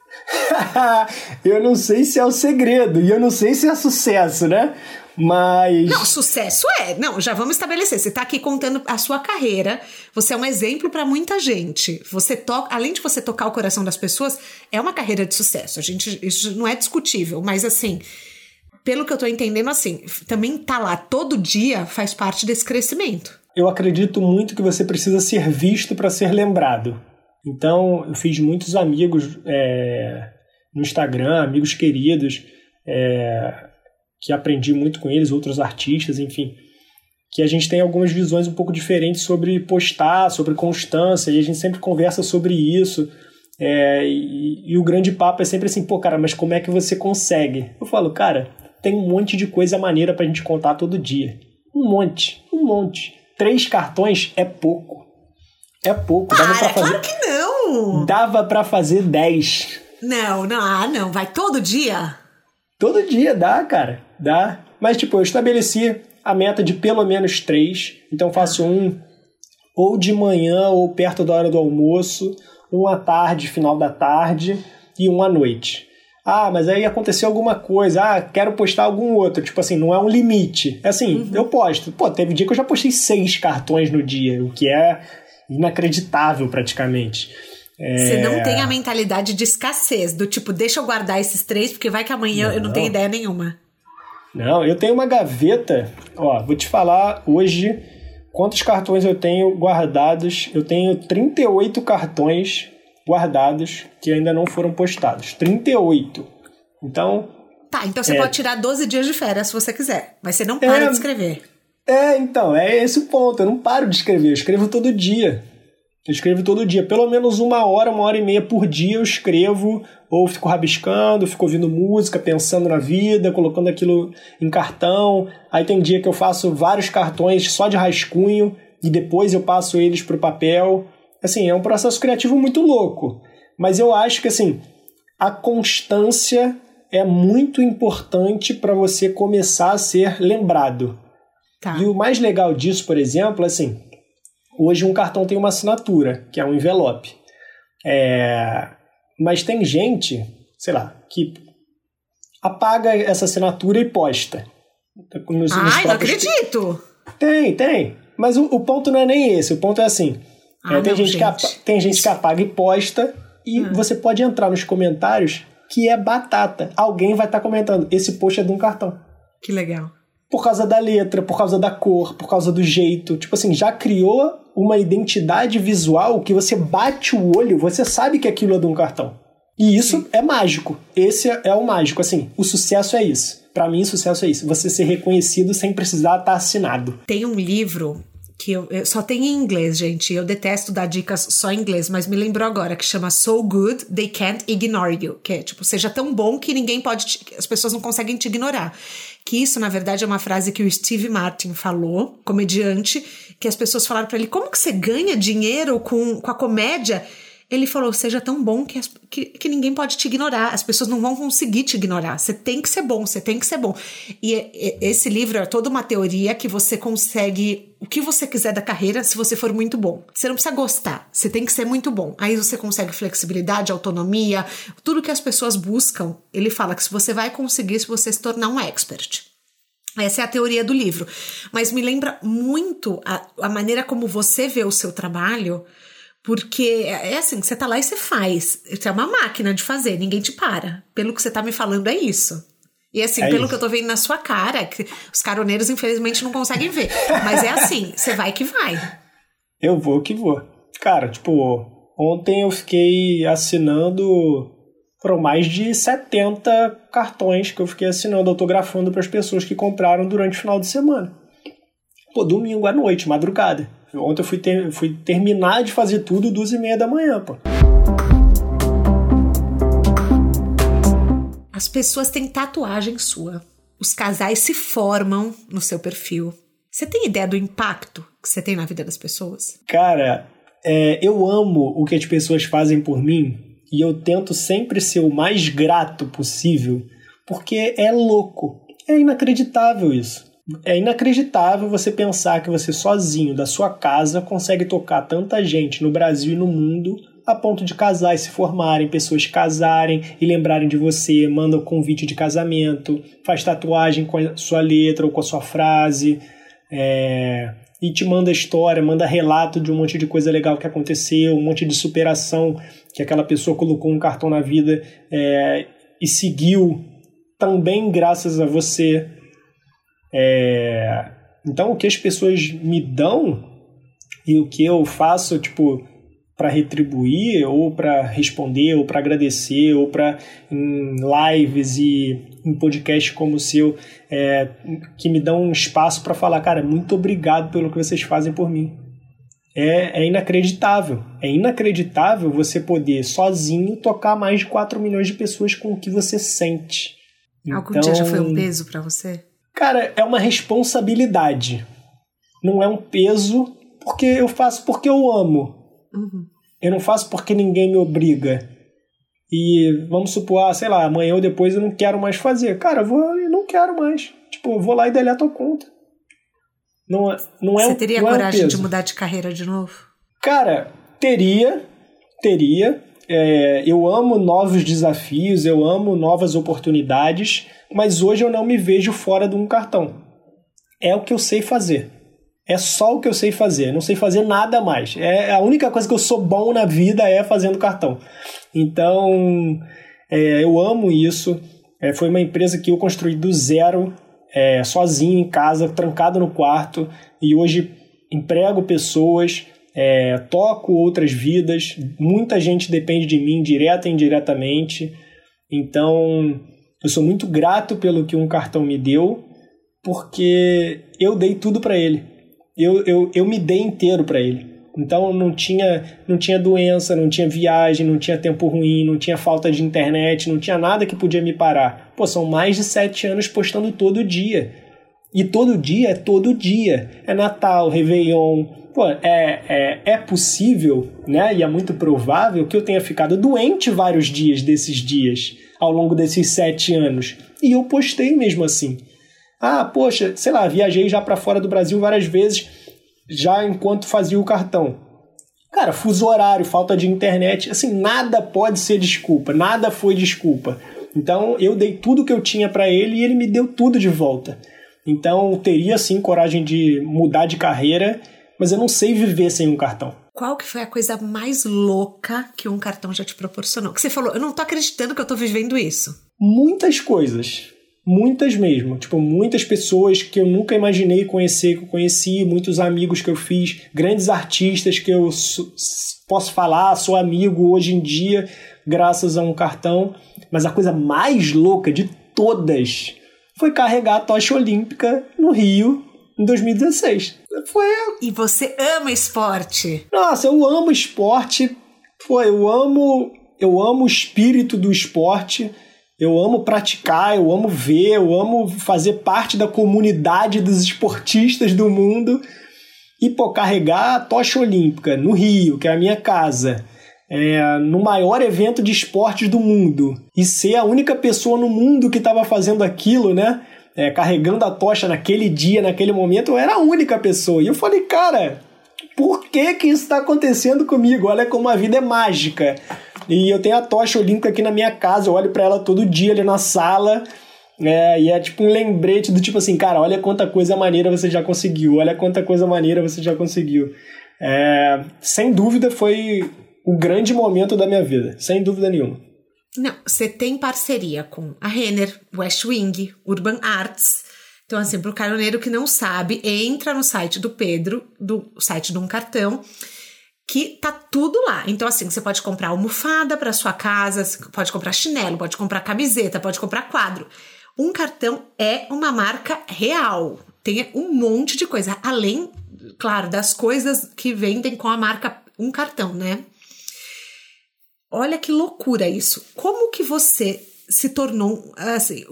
eu não sei se é o segredo e eu não sei se é sucesso, né? Mas. Não, sucesso é. Não, já vamos estabelecer. Você está aqui contando a sua carreira. Você é um exemplo para muita gente. Você toca, além de você tocar o coração das pessoas, é uma carreira de sucesso. A gente, isso não é discutível, mas assim, pelo que eu tô entendendo, assim, também tá lá todo dia faz parte desse crescimento. Eu acredito muito que você precisa ser visto para ser lembrado. Então, eu fiz muitos amigos é, no Instagram, amigos queridos. É, que aprendi muito com eles, outros artistas, enfim, que a gente tem algumas visões um pouco diferentes sobre postar, sobre constância, e a gente sempre conversa sobre isso. É, e, e, o grande papo é sempre assim, pô, cara, mas como é que você consegue? Eu falo, cara, tem um monte de coisa maneira pra gente contar todo dia. Um monte, um monte. Três cartões é pouco. É pouco. Dava para, pra fazer. Claro que não! Dava para fazer dez. Não, não, ah, não. Vai todo dia? Todo dia dá, cara. Dá. Mas, tipo, eu estabeleci a meta de pelo menos três. Então, faço um ou de manhã ou perto da hora do almoço, um à tarde, final da tarde e um à noite. Ah, mas aí aconteceu alguma coisa. Ah, quero postar algum outro. Tipo assim, não é um limite. É assim, uhum. eu posto. Pô, teve dia que eu já postei seis cartões no dia, o que é inacreditável praticamente. Você não é. tem a mentalidade de escassez, do tipo, deixa eu guardar esses três, porque vai que amanhã não. eu não tenho ideia nenhuma. Não, eu tenho uma gaveta, ó, vou te falar hoje quantos cartões eu tenho guardados. Eu tenho 38 cartões guardados que ainda não foram postados. 38. Então. Tá, então você é... pode tirar 12 dias de férias se você quiser, mas você não para é... de escrever. É, então, é esse o ponto. Eu não paro de escrever, eu escrevo todo dia. Eu escrevo todo dia, pelo menos uma hora, uma hora e meia por dia eu escrevo, ou fico rabiscando, fico ouvindo música, pensando na vida, colocando aquilo em cartão. Aí tem dia que eu faço vários cartões só de rascunho e depois eu passo eles para o papel. Assim, é um processo criativo muito louco. Mas eu acho que assim, a constância é muito importante para você começar a ser lembrado. Tá. E o mais legal disso, por exemplo, é assim, Hoje um cartão tem uma assinatura, que é um envelope. É... Mas tem gente, sei lá, que apaga essa assinatura e posta. Nos, Ai, nos não acredito! Tem, tem. Mas o, o, ponto não é nem esse. O ponto é assim: ah, é, tem, gente, gente. Que tem gente que apaga e posta, e hum. você pode entrar nos comentários que é batata. Alguém vai estar tá comentando: esse post é de um cartão. Que legal. Por causa da letra, por causa da cor, por causa do jeito. Tipo assim, já criou uma identidade visual que você bate o olho, você sabe que aquilo é de um cartão. E isso é mágico. Esse é o mágico. Assim, o sucesso é isso. Para mim, sucesso é isso. Você ser reconhecido sem precisar estar assinado. Tem um livro que eu, eu, só tem em inglês, gente. Eu detesto dar dicas só em inglês, mas me lembrou agora que chama So Good They Can't Ignore You, que é tipo, seja tão bom que ninguém pode, te, as pessoas não conseguem te ignorar. Que isso, na verdade, é uma frase que o Steve Martin falou, comediante, que as pessoas falaram para ele: como que você ganha dinheiro com, com a comédia? Ele falou: seja tão bom que, as, que, que, ninguém pode te ignorar, as pessoas não vão conseguir te ignorar. Você tem que ser bom, você tem que ser bom. E, e esse livro é toda uma teoria que você consegue o que você quiser da carreira se você for muito bom. Você não precisa gostar, você tem que ser muito bom. Aí você consegue flexibilidade, autonomia, tudo que as pessoas buscam. Ele fala que você vai conseguir se você se tornar um expert. Essa é a teoria do livro. Mas me lembra muito a, a maneira como você vê o seu trabalho, porque é, é assim, você tá lá e você faz. Você é uma máquina de fazer, ninguém te para. Pelo que você tá me falando, é isso. E assim, é pelo isso. que eu tô vendo na sua cara, que os caroneiros infelizmente não conseguem ver. Mas é assim, você vai que vai. Eu vou que vou. Cara, tipo, ontem eu fiquei assinando foram mais de 70 cartões que eu fiquei assinando, autografando para as pessoas que compraram durante o final de semana. Pô, domingo à noite, madrugada. Ontem eu fui, ter, fui terminar de fazer tudo duas e meia da manhã, pô. As pessoas têm tatuagem sua. Os casais se formam no seu perfil. Você tem ideia do impacto que você tem na vida das pessoas? Cara, é, eu amo o que as pessoas fazem por mim e eu tento sempre ser o mais grato possível, porque é louco. É inacreditável isso. É inacreditável você pensar que você sozinho da sua casa consegue tocar tanta gente no Brasil e no mundo a ponto de casar e se formarem, pessoas casarem e lembrarem de você, mandam convite de casamento, faz tatuagem com a sua letra ou com a sua frase, é, e te manda história, manda relato de um monte de coisa legal que aconteceu, um monte de superação que aquela pessoa colocou um cartão na vida é, e seguiu também graças a você. É, então, o que as pessoas me dão e o que eu faço, tipo, para retribuir ou para responder ou para agradecer ou para em lives e em podcasts como o seu é, que me dão um espaço para falar cara muito obrigado pelo que vocês fazem por mim. É, é inacreditável. É inacreditável você poder sozinho tocar mais de 4 milhões de pessoas com o que você sente. Algum então, dia já foi um então, peso para você cara é uma responsabilidade não é um peso porque eu faço porque eu amo Uhum. Eu não faço porque ninguém me obriga. E vamos supor, ah, sei lá, amanhã ou depois eu não quero mais fazer. Cara, eu vou e não quero mais. Tipo, eu vou lá e deleto a conta. Não, é, não é Você teria não coragem é um de mudar de carreira de novo? Cara, teria, teria. É, eu amo novos desafios, eu amo novas oportunidades, mas hoje eu não me vejo fora de um cartão. É o que eu sei fazer. É só o que eu sei fazer, não sei fazer nada mais. É a única coisa que eu sou bom na vida é fazendo cartão. Então, é, eu amo isso. É, foi uma empresa que eu construí do zero, é, sozinho em casa, trancado no quarto, e hoje emprego pessoas, é, toco outras vidas. Muita gente depende de mim, direta e indiretamente. Então, eu sou muito grato pelo que um cartão me deu, porque eu dei tudo para ele eu, eu, eu me dei inteiro para ele. Então não tinha, não tinha doença, não tinha viagem, não tinha tempo ruim, não tinha falta de internet, não tinha nada que podia me parar. Pô, são mais de sete anos postando todo dia. E todo dia é todo dia. É Natal, Réveillon. Pô, é, é, é possível, né? E é muito provável que eu tenha ficado doente vários dias desses dias, ao longo desses sete anos. E eu postei mesmo assim. Ah, poxa, sei lá, viajei já para fora do Brasil várias vezes, já enquanto fazia o cartão. Cara, fuso horário, falta de internet, assim, nada pode ser desculpa, nada foi desculpa. Então eu dei tudo que eu tinha para ele e ele me deu tudo de volta. Então teria sim coragem de mudar de carreira, mas eu não sei viver sem um cartão. Qual que foi a coisa mais louca que um cartão já te proporcionou? Que você falou, eu não tô acreditando que eu tô vivendo isso. Muitas coisas. Muitas mesmo, tipo, muitas pessoas que eu nunca imaginei conhecer, que eu conheci, muitos amigos que eu fiz, grandes artistas que eu posso falar, sou amigo hoje em dia, graças a um cartão. Mas a coisa mais louca de todas foi carregar a tocha olímpica no Rio em 2016. Foi. E você ama esporte? Nossa, eu amo esporte. Foi, eu amo, eu amo o espírito do esporte eu amo praticar, eu amo ver, eu amo fazer parte da comunidade dos esportistas do mundo. E, pô, carregar a tocha olímpica no Rio, que é a minha casa, é, no maior evento de esportes do mundo, e ser a única pessoa no mundo que estava fazendo aquilo, né? É, carregando a tocha naquele dia, naquele momento, eu era a única pessoa. E eu falei, cara, por que que isso está acontecendo comigo? Olha como a vida é mágica. E eu tenho a tocha olímpica aqui na minha casa, eu olho para ela todo dia ali na sala. É, e é tipo um lembrete do tipo assim, cara, olha quanta coisa maneira você já conseguiu, olha quanta coisa maneira você já conseguiu. É, sem dúvida foi o grande momento da minha vida, sem dúvida nenhuma. Não, você tem parceria com a Renner, West Wing, Urban Arts. Então, assim, para o caroneiro que não sabe, entra no site do Pedro, do site de um cartão, que tá tudo lá. Então, assim, você pode comprar almofada para sua casa, pode comprar chinelo, pode comprar camiseta, pode comprar quadro. Um cartão é uma marca real. Tem um monte de coisa, além, claro, das coisas que vendem com a marca um cartão, né? Olha que loucura isso. Como que você se tornou assim,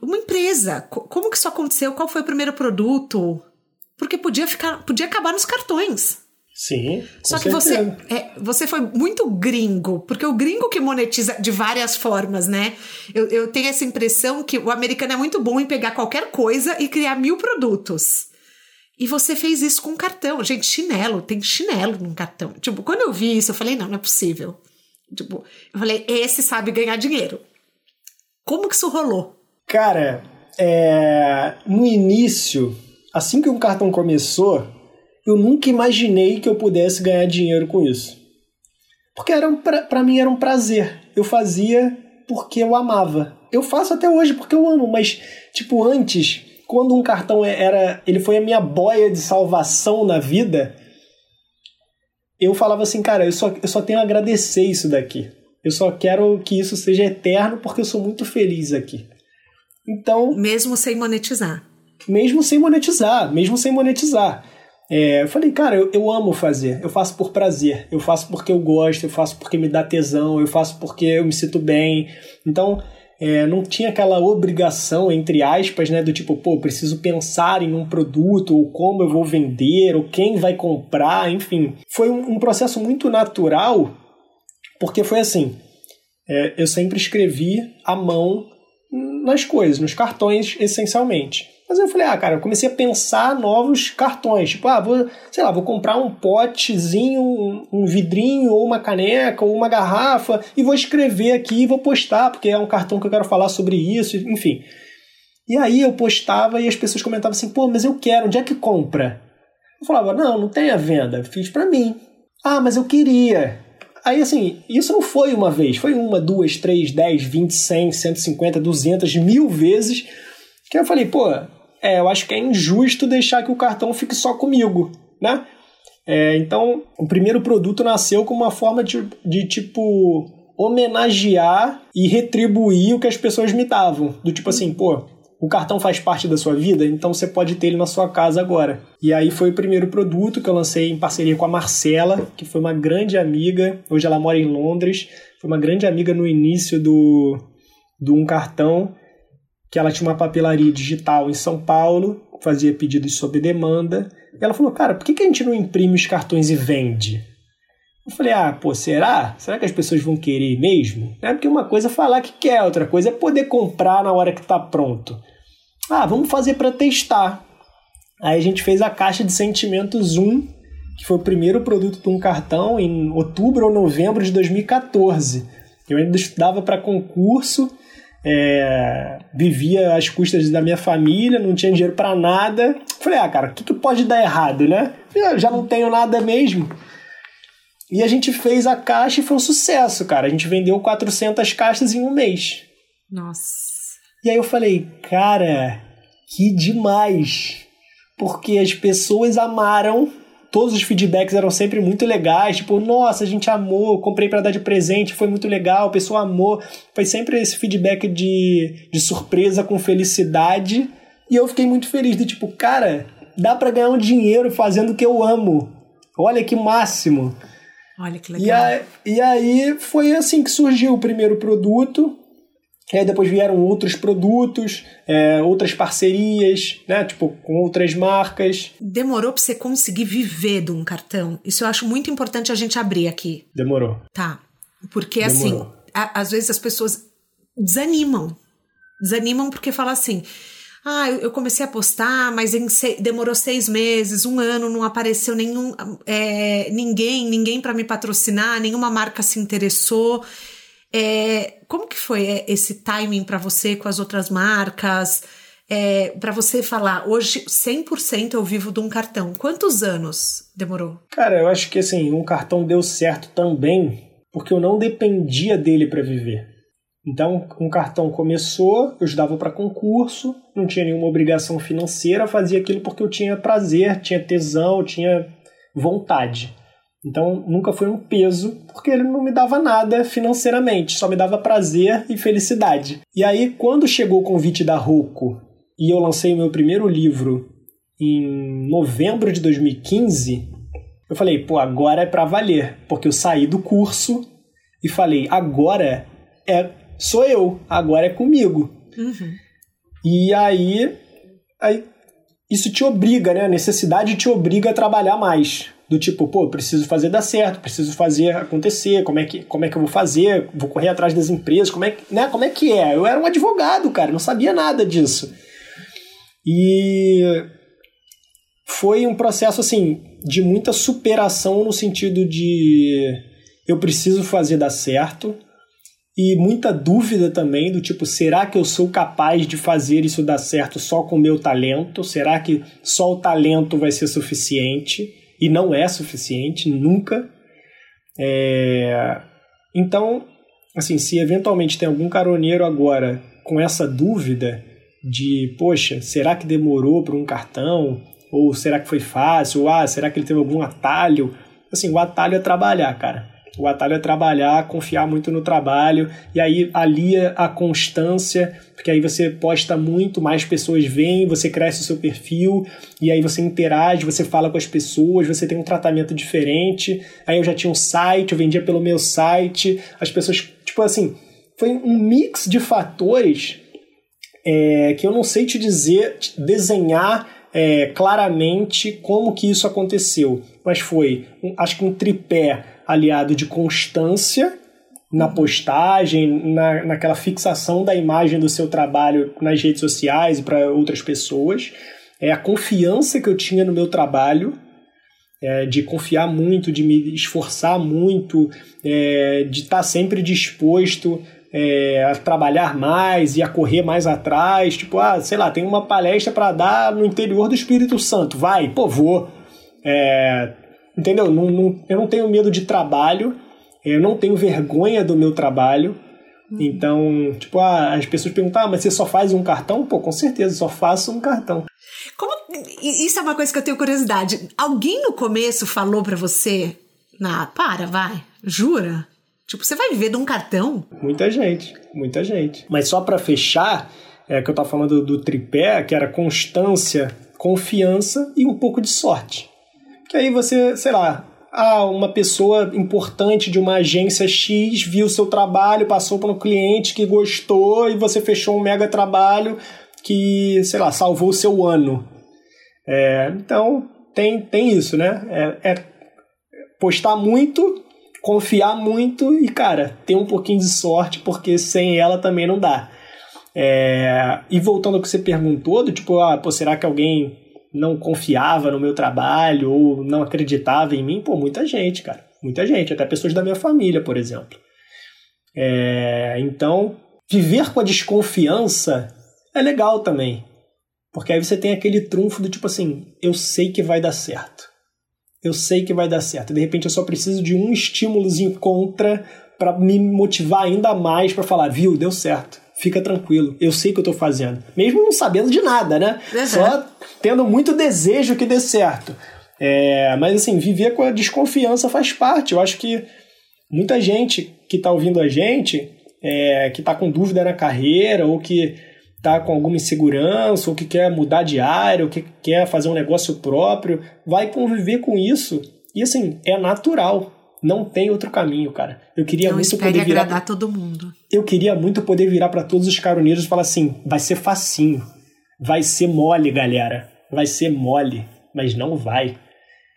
uma empresa? Como que isso aconteceu? Qual foi o primeiro produto? Porque podia ficar, podia acabar nos cartões. Sim. Só que você, é, você foi muito gringo, porque o gringo que monetiza de várias formas, né? Eu, eu tenho essa impressão que o americano é muito bom em pegar qualquer coisa e criar mil produtos. E você fez isso com cartão. Gente, chinelo, tem chinelo num cartão. Tipo, quando eu vi isso, eu falei, não, não é possível. Tipo, eu falei, esse sabe ganhar dinheiro. Como que isso rolou? Cara, é... no início, assim que o cartão começou, eu nunca imaginei que eu pudesse ganhar dinheiro com isso. Porque era um pra... pra mim era um prazer. Eu fazia porque eu amava. Eu faço até hoje porque eu amo, mas, tipo, antes, quando um cartão era. Ele foi a minha boia de salvação na vida, eu falava assim, cara, eu só, eu só tenho a agradecer isso daqui. Eu só quero que isso seja eterno porque eu sou muito feliz aqui. Então. Mesmo sem monetizar. Mesmo sem monetizar, mesmo sem monetizar. É, eu falei, cara, eu, eu amo fazer, eu faço por prazer, eu faço porque eu gosto, eu faço porque me dá tesão, eu faço porque eu me sinto bem. Então, é, não tinha aquela obrigação, entre aspas, né, do tipo, pô, preciso pensar em um produto, ou como eu vou vender, ou quem vai comprar, enfim. Foi um, um processo muito natural, porque foi assim: é, eu sempre escrevi à mão nas coisas, nos cartões, essencialmente. Mas eu falei, ah, cara, eu comecei a pensar novos cartões. Tipo, ah, vou, sei lá, vou comprar um potezinho, um, um vidrinho, ou uma caneca, ou uma garrafa, e vou escrever aqui e vou postar, porque é um cartão que eu quero falar sobre isso, enfim. E aí eu postava e as pessoas comentavam assim, pô, mas eu quero, onde é que compra? Eu falava, não, não tem a venda, fiz para mim. Ah, mas eu queria. Aí, assim, isso não foi uma vez, foi uma, duas, três, dez, vinte, cem, cento e cinquenta, duzentas, mil vezes que eu falei, pô, é, eu acho que é injusto deixar que o cartão fique só comigo, né? É, então, o primeiro produto nasceu como uma forma de, de, tipo, homenagear e retribuir o que as pessoas me davam. Do tipo assim, pô, o cartão faz parte da sua vida, então você pode ter ele na sua casa agora. E aí foi o primeiro produto que eu lancei em parceria com a Marcela, que foi uma grande amiga. Hoje ela mora em Londres. Foi uma grande amiga no início do, do Um Cartão que ela tinha uma papelaria digital em São Paulo, fazia pedidos sob demanda. E ela falou, cara, por que, que a gente não imprime os cartões e vende? Eu falei, ah, pô, será? Será que as pessoas vão querer mesmo? É porque uma coisa é falar que quer, outra coisa é poder comprar na hora que está pronto. Ah, vamos fazer para testar. Aí a gente fez a caixa de sentimentos 1, que foi o primeiro produto de um cartão em outubro ou novembro de 2014. Eu ainda estudava para concurso é, vivia às custas da minha família, não tinha dinheiro para nada. Falei, ah, cara, o que, que pode dar errado, né? Eu já não tenho nada mesmo. E a gente fez a caixa e foi um sucesso, cara. A gente vendeu 400 caixas em um mês. Nossa. E aí eu falei, cara, que demais. Porque as pessoas amaram todos os feedbacks eram sempre muito legais, tipo, nossa, a gente amou, comprei para dar de presente, foi muito legal, a pessoa amou. Foi sempre esse feedback de, de surpresa com felicidade. E eu fiquei muito feliz, de tipo, cara, dá para ganhar um dinheiro fazendo o que eu amo. Olha que máximo. Olha que legal. E, a, e aí foi assim que surgiu o primeiro produto. E aí depois vieram outros produtos, é, outras parcerias, né? Tipo, com outras marcas. Demorou para você conseguir viver de um cartão? Isso eu acho muito importante a gente abrir aqui. Demorou. Tá. Porque assim, Demorou. assim, a, às vezes as pessoas desanimam. Desanimam porque falam assim. Ah, eu comecei a postar, mas demorou seis meses, um ano, não apareceu nenhum, é, ninguém, ninguém para me patrocinar, nenhuma marca se interessou. É, como que foi é, esse timing para você com as outras marcas? É, para você falar, hoje 100% eu vivo de um cartão. Quantos anos demorou? Cara, eu acho que assim, um cartão deu certo também porque eu não dependia dele para viver. Então, um cartão começou, eu estudava para concurso, não tinha nenhuma obrigação financeira, fazia aquilo porque eu tinha prazer, tinha tesão, tinha vontade. Então nunca foi um peso, porque ele não me dava nada financeiramente, só me dava prazer e felicidade. E aí, quando chegou o convite da Roku e eu lancei o meu primeiro livro em novembro de 2015, eu falei, pô, agora é para valer, porque eu saí do curso e falei, agora é sou eu, agora é comigo. Uhum. E aí, aí isso te obriga, né? A necessidade te obriga a trabalhar mais do tipo, pô, preciso fazer dar certo, preciso fazer acontecer, como é que, como é que eu vou fazer? Vou correr atrás das empresas, como é, né, como é que é? Eu era um advogado, cara, não sabia nada disso. E foi um processo assim de muita superação no sentido de eu preciso fazer dar certo e muita dúvida também do tipo será que eu sou capaz de fazer isso dar certo só com o meu talento será que só o talento vai ser suficiente e não é suficiente nunca é... então assim se eventualmente tem algum caroneiro agora com essa dúvida de poxa será que demorou para um cartão ou será que foi fácil? Ou, ah, será que ele teve algum atalho? Assim, o atalho é trabalhar, cara. O atalho é trabalhar, confiar muito no trabalho, e aí alia a constância, porque aí você posta muito, mais pessoas veem, você cresce o seu perfil, e aí você interage, você fala com as pessoas, você tem um tratamento diferente. Aí eu já tinha um site, eu vendia pelo meu site, as pessoas, tipo assim, foi um mix de fatores é, que eu não sei te dizer, desenhar é, claramente como que isso aconteceu, mas foi, um, acho que um tripé aliado de constância na uhum. postagem, na, naquela fixação da imagem do seu trabalho nas redes sociais e para outras pessoas, é a confiança que eu tinha no meu trabalho, é, de confiar muito, de me esforçar muito, é, de estar sempre disposto é, a trabalhar mais e a correr mais atrás. Tipo, ah, sei lá, tem uma palestra para dar no interior do Espírito Santo. Vai, pô, vou. É, entendeu? Não, não, eu não tenho medo de trabalho, eu não tenho vergonha do meu trabalho. Então, tipo, ah, as pessoas perguntam, ah, mas você só faz um cartão? Pô, com certeza, só faço um cartão. Como isso é uma coisa que eu tenho curiosidade. Alguém no começo falou para você, ah, para, vai, jura? Tipo, você vai viver de um cartão? Muita gente, muita gente. Mas só para fechar, é que eu tava falando do tripé, que era constância, confiança e um pouco de sorte. Que aí você, sei lá, ah, uma pessoa importante de uma agência X viu seu trabalho, passou para um cliente que gostou e você fechou um mega trabalho que, sei lá, salvou o seu ano. É, então, tem, tem isso, né? É, é postar muito confiar muito e, cara, ter um pouquinho de sorte, porque sem ela também não dá. É... E voltando ao que você perguntou, do tipo, ah, pô, será que alguém não confiava no meu trabalho ou não acreditava em mim? Pô, muita gente, cara. Muita gente, até pessoas da minha família, por exemplo. É... Então, viver com a desconfiança é legal também. Porque aí você tem aquele trunfo do tipo assim, eu sei que vai dar certo eu sei que vai dar certo. De repente eu só preciso de um estímulozinho contra para me motivar ainda mais para falar, viu, deu certo. Fica tranquilo, eu sei o que eu tô fazendo. Mesmo não sabendo de nada, né? Uhum. Só tendo muito desejo que dê certo. É, mas assim, viver com a desconfiança faz parte. Eu acho que muita gente que está ouvindo a gente, é, que está com dúvida na carreira ou que está com alguma insegurança, ou que quer mudar de área, ou que quer fazer um negócio próprio, vai conviver com isso. E assim, é natural. Não tem outro caminho, cara. Eu queria não muito poder virar. agradar todo mundo. Eu queria muito poder virar para todos os caroneiros e falar assim: vai ser facinho. Vai ser mole, galera. Vai ser mole. Mas não vai.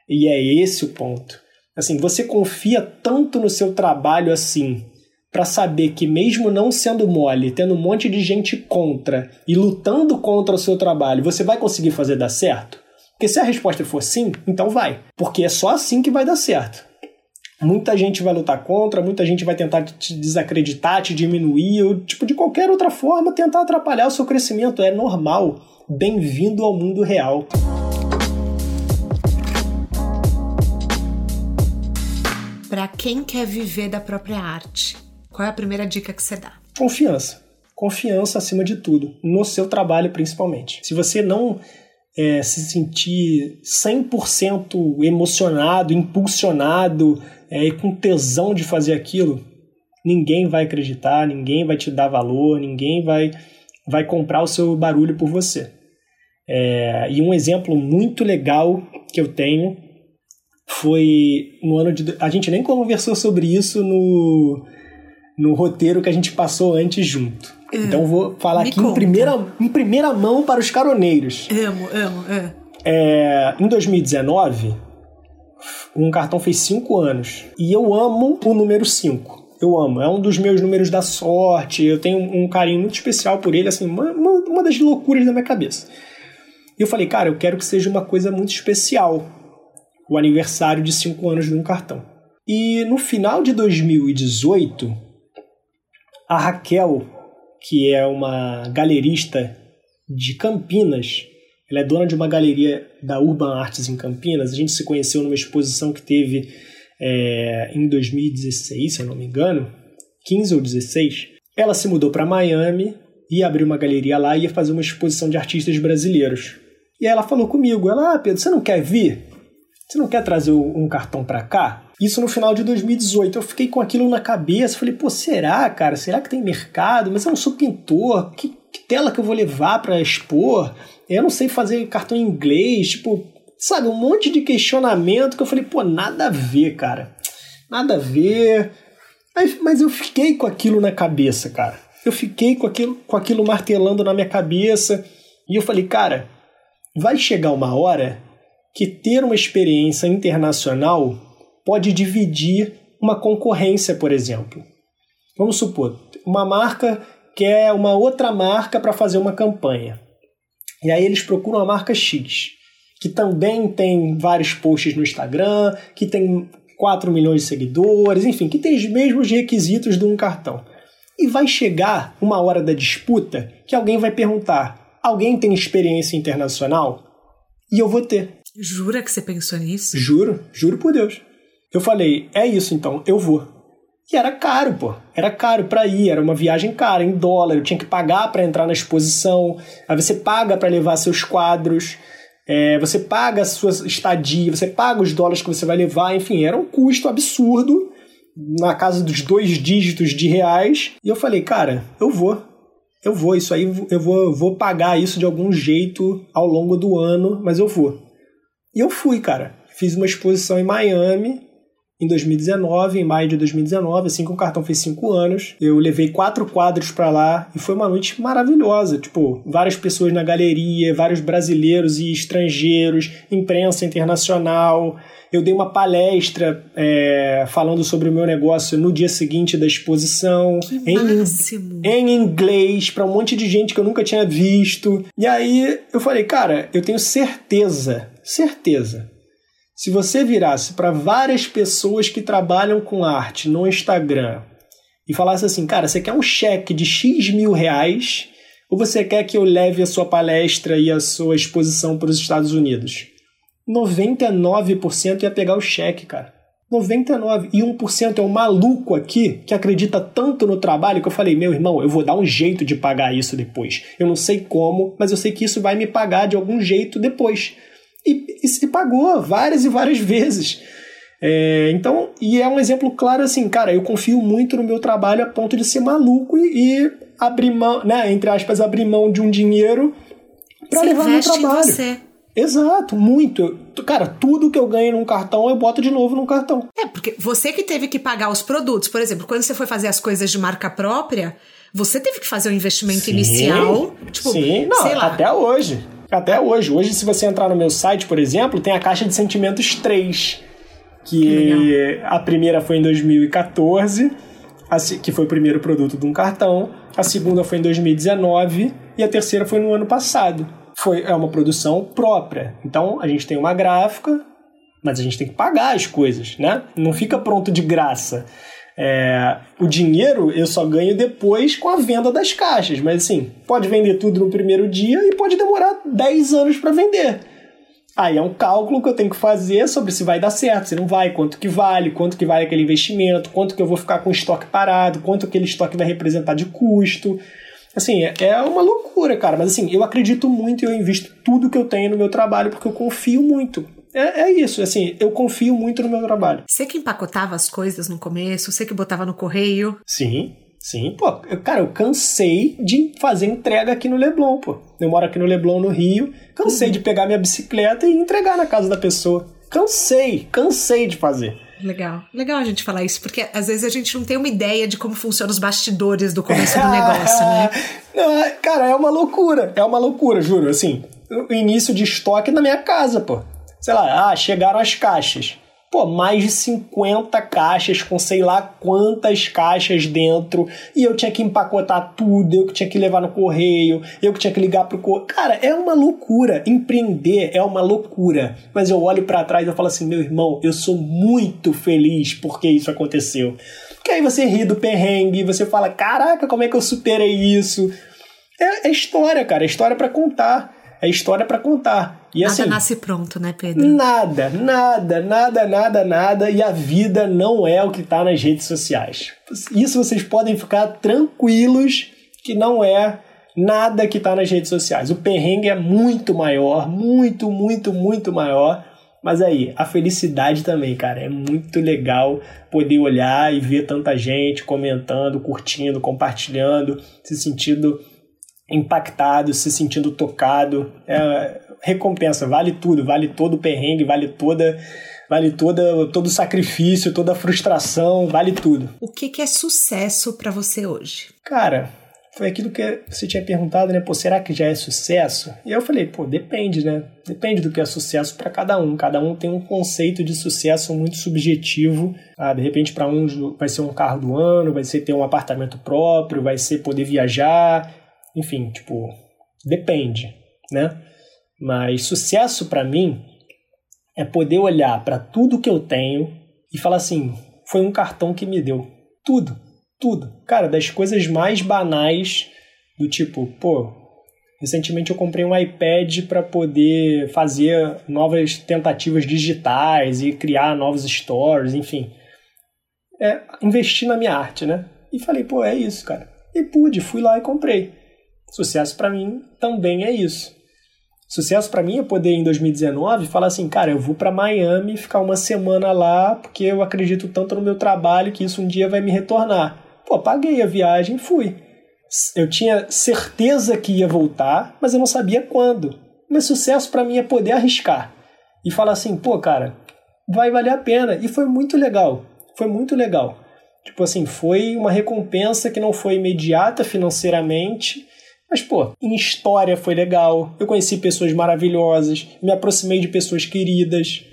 E é esse o ponto. Assim, você confia tanto no seu trabalho assim, para saber que mesmo não sendo mole, tendo um monte de gente contra e lutando contra o seu trabalho, você vai conseguir fazer dar certo? Porque se a resposta for sim, então vai. Porque é só assim que vai dar certo. Muita gente vai lutar contra, muita gente vai tentar te desacreditar, te diminuir, ou tipo de qualquer outra forma tentar atrapalhar o seu crescimento. É normal. Bem-vindo ao mundo real. Para quem quer viver da própria arte, qual é a primeira dica que você dá? Confiança. Confiança acima de tudo, no seu trabalho principalmente. Se você não é, se sentir 100% emocionado, impulsionado é, e com tesão de fazer aquilo, ninguém vai acreditar, ninguém vai te dar valor, ninguém vai, vai comprar o seu barulho por você. É, e um exemplo muito legal que eu tenho foi no ano de. A gente nem conversou sobre isso no, no roteiro que a gente passou antes junto. É, então vou falar aqui em primeira, em primeira mão para os caroneiros. Amo, amo, é. é. Em 2019, um cartão fez 5 anos. E eu amo o número 5. Eu amo. É um dos meus números da sorte. Eu tenho um carinho muito especial por ele, assim, uma, uma das loucuras da minha cabeça. E eu falei, cara, eu quero que seja uma coisa muito especial. O aniversário de cinco anos de um cartão. E no final de 2018, a Raquel, que é uma galerista de Campinas, ela é dona de uma galeria da Urban Arts em Campinas. A gente se conheceu numa exposição que teve é, em 2016, se eu não me engano, 15 ou 16. Ela se mudou para Miami e abriu uma galeria lá e ia fazer uma exposição de artistas brasileiros. E ela falou comigo, ela, ah, Pedro, você não quer vir? Você não quer trazer um cartão para cá? Isso no final de 2018. Eu fiquei com aquilo na cabeça. Falei, pô, será, cara? Será que tem mercado? Mas eu não sou pintor. Que, que tela que eu vou levar para expor? Eu não sei fazer cartão em inglês. Tipo, sabe, um monte de questionamento que eu falei, pô, nada a ver, cara. Nada a ver. Mas eu fiquei com aquilo na cabeça, cara. Eu fiquei com aquilo, com aquilo martelando na minha cabeça. E eu falei, cara, vai chegar uma hora que ter uma experiência internacional pode dividir uma concorrência, por exemplo. Vamos supor, uma marca quer uma outra marca para fazer uma campanha. E aí eles procuram a marca X, que também tem vários posts no Instagram, que tem 4 milhões de seguidores, enfim, que tem os mesmos requisitos de um cartão. E vai chegar uma hora da disputa que alguém vai perguntar: alguém tem experiência internacional? E eu vou ter. Jura que você pensou nisso? Juro, juro por Deus. Eu falei, é isso então, eu vou. E era caro, pô. Era caro para ir, era uma viagem cara, em dólar. Eu tinha que pagar para entrar na exposição. Aí você paga para levar seus quadros. É, você paga a sua estadia, você paga os dólares que você vai levar. Enfim, era um custo absurdo, na casa dos dois dígitos de reais. E eu falei, cara, eu vou. Eu vou, isso aí eu vou, vou pagar isso de algum jeito ao longo do ano, mas eu vou. E eu fui, cara. Fiz uma exposição em Miami em 2019, em maio de 2019, assim que o cartão fez cinco anos. Eu levei quatro quadros para lá e foi uma noite maravilhosa. Tipo, várias pessoas na galeria, vários brasileiros e estrangeiros, imprensa internacional. Eu dei uma palestra é, falando sobre o meu negócio no dia seguinte da exposição, em, em inglês, para um monte de gente que eu nunca tinha visto. E aí eu falei, cara, eu tenho certeza, certeza se você virasse para várias pessoas que trabalham com arte no Instagram e falasse assim, cara, você quer um cheque de X mil reais ou você quer que eu leve a sua palestra e a sua exposição para os Estados Unidos? 99% ia pegar o cheque, cara. 99%. E 1% é um maluco aqui que acredita tanto no trabalho que eu falei, meu irmão, eu vou dar um jeito de pagar isso depois. Eu não sei como, mas eu sei que isso vai me pagar de algum jeito depois e, e se pagou várias e várias vezes. É, então, e é um exemplo claro assim, cara, eu confio muito no meu trabalho a ponto de ser maluco e, e abrir mão, né, entre aspas, abrir mão de um dinheiro para levar meu trabalho. Em você. Exato, muito. Cara, tudo que eu ganho num cartão eu boto de novo num cartão. É, porque você que teve que pagar os produtos, por exemplo, quando você foi fazer as coisas de marca própria, você teve que fazer o um investimento sim, inicial. Tipo, sim, não, sei lá. até hoje até hoje. Hoje, se você entrar no meu site, por exemplo, tem a caixa de sentimentos 3, que, que a primeira foi em 2014, que foi o primeiro produto de um cartão, a segunda foi em 2019 e a terceira foi no ano passado. Foi, é uma produção própria. Então, a gente tem uma gráfica, mas a gente tem que pagar as coisas, né? Não fica pronto de graça. É, o dinheiro eu só ganho depois com a venda das caixas, mas assim, pode vender tudo no primeiro dia e pode demorar 10 anos para vender. Aí é um cálculo que eu tenho que fazer sobre se vai dar certo, se não vai, quanto que vale, quanto que vale aquele investimento, quanto que eu vou ficar com o estoque parado, quanto aquele estoque vai representar de custo. Assim, é, é uma loucura, cara, mas assim, eu acredito muito e eu invisto tudo que eu tenho no meu trabalho porque eu confio muito. É, é isso, assim, eu confio muito no meu trabalho. Você que empacotava as coisas no começo, você que botava no correio. Sim, sim, pô. Eu, cara, eu cansei de fazer entrega aqui no Leblon, pô. Eu moro aqui no Leblon, no Rio. Cansei uhum. de pegar minha bicicleta e entregar na casa da pessoa. Cansei, cansei de fazer. Legal. Legal a gente falar isso, porque às vezes a gente não tem uma ideia de como funcionam os bastidores do começo do negócio, né? Não, cara, é uma loucura. É uma loucura, juro. Assim, o início de estoque na minha casa, pô sei lá, ah, chegaram as caixas. pô, mais de 50 caixas com sei lá quantas caixas dentro, e eu tinha que empacotar tudo, eu que tinha que levar no correio, eu que tinha que ligar pro correio. Cara, é uma loucura. Empreender é uma loucura. Mas eu olho para trás e eu falo assim, meu irmão, eu sou muito feliz porque isso aconteceu. Porque aí você ri do perrengue, você fala, caraca, como é que eu superei isso? É, é história, cara, é história para contar é história para contar. E, nada assim, nasce pronto, né, Pedro? Nada, nada, nada, nada, nada. E a vida não é o que está nas redes sociais. Isso vocês podem ficar tranquilos que não é nada que está nas redes sociais. O perrengue é muito maior, muito, muito, muito maior. Mas aí, a felicidade também, cara. É muito legal poder olhar e ver tanta gente comentando, curtindo, compartilhando, se sentindo impactado, se sentindo tocado. É, recompensa, vale tudo, vale todo o perrengue, vale toda vale toda, todo o sacrifício, toda a frustração, vale tudo. O que, que é sucesso para você hoje? Cara, foi aquilo que você tinha perguntado, né? Pô, será que já é sucesso? E eu falei, pô, depende, né? Depende do que é sucesso para cada um. Cada um tem um conceito de sucesso muito subjetivo. Ah, de repente, para um vai ser um carro do ano, vai ser ter um apartamento próprio, vai ser poder viajar, enfim, tipo, depende, né? Mas sucesso para mim é poder olhar para tudo que eu tenho e falar assim: foi um cartão que me deu. Tudo, tudo. Cara, das coisas mais banais, do tipo, pô, recentemente eu comprei um iPad para poder fazer novas tentativas digitais e criar novos stories, enfim. É investir na minha arte, né? E falei, pô, é isso, cara. E pude, fui lá e comprei. Sucesso para mim também é isso. Sucesso para mim é poder em 2019 falar assim, cara, eu vou para Miami ficar uma semana lá porque eu acredito tanto no meu trabalho que isso um dia vai me retornar. Pô, paguei a viagem, fui. Eu tinha certeza que ia voltar, mas eu não sabia quando. Mas sucesso para mim é poder arriscar e falar assim, pô, cara, vai valer a pena. E foi muito legal. Foi muito legal. Tipo assim, foi uma recompensa que não foi imediata financeiramente, mas, pô, em história foi legal. Eu conheci pessoas maravilhosas, me aproximei de pessoas queridas.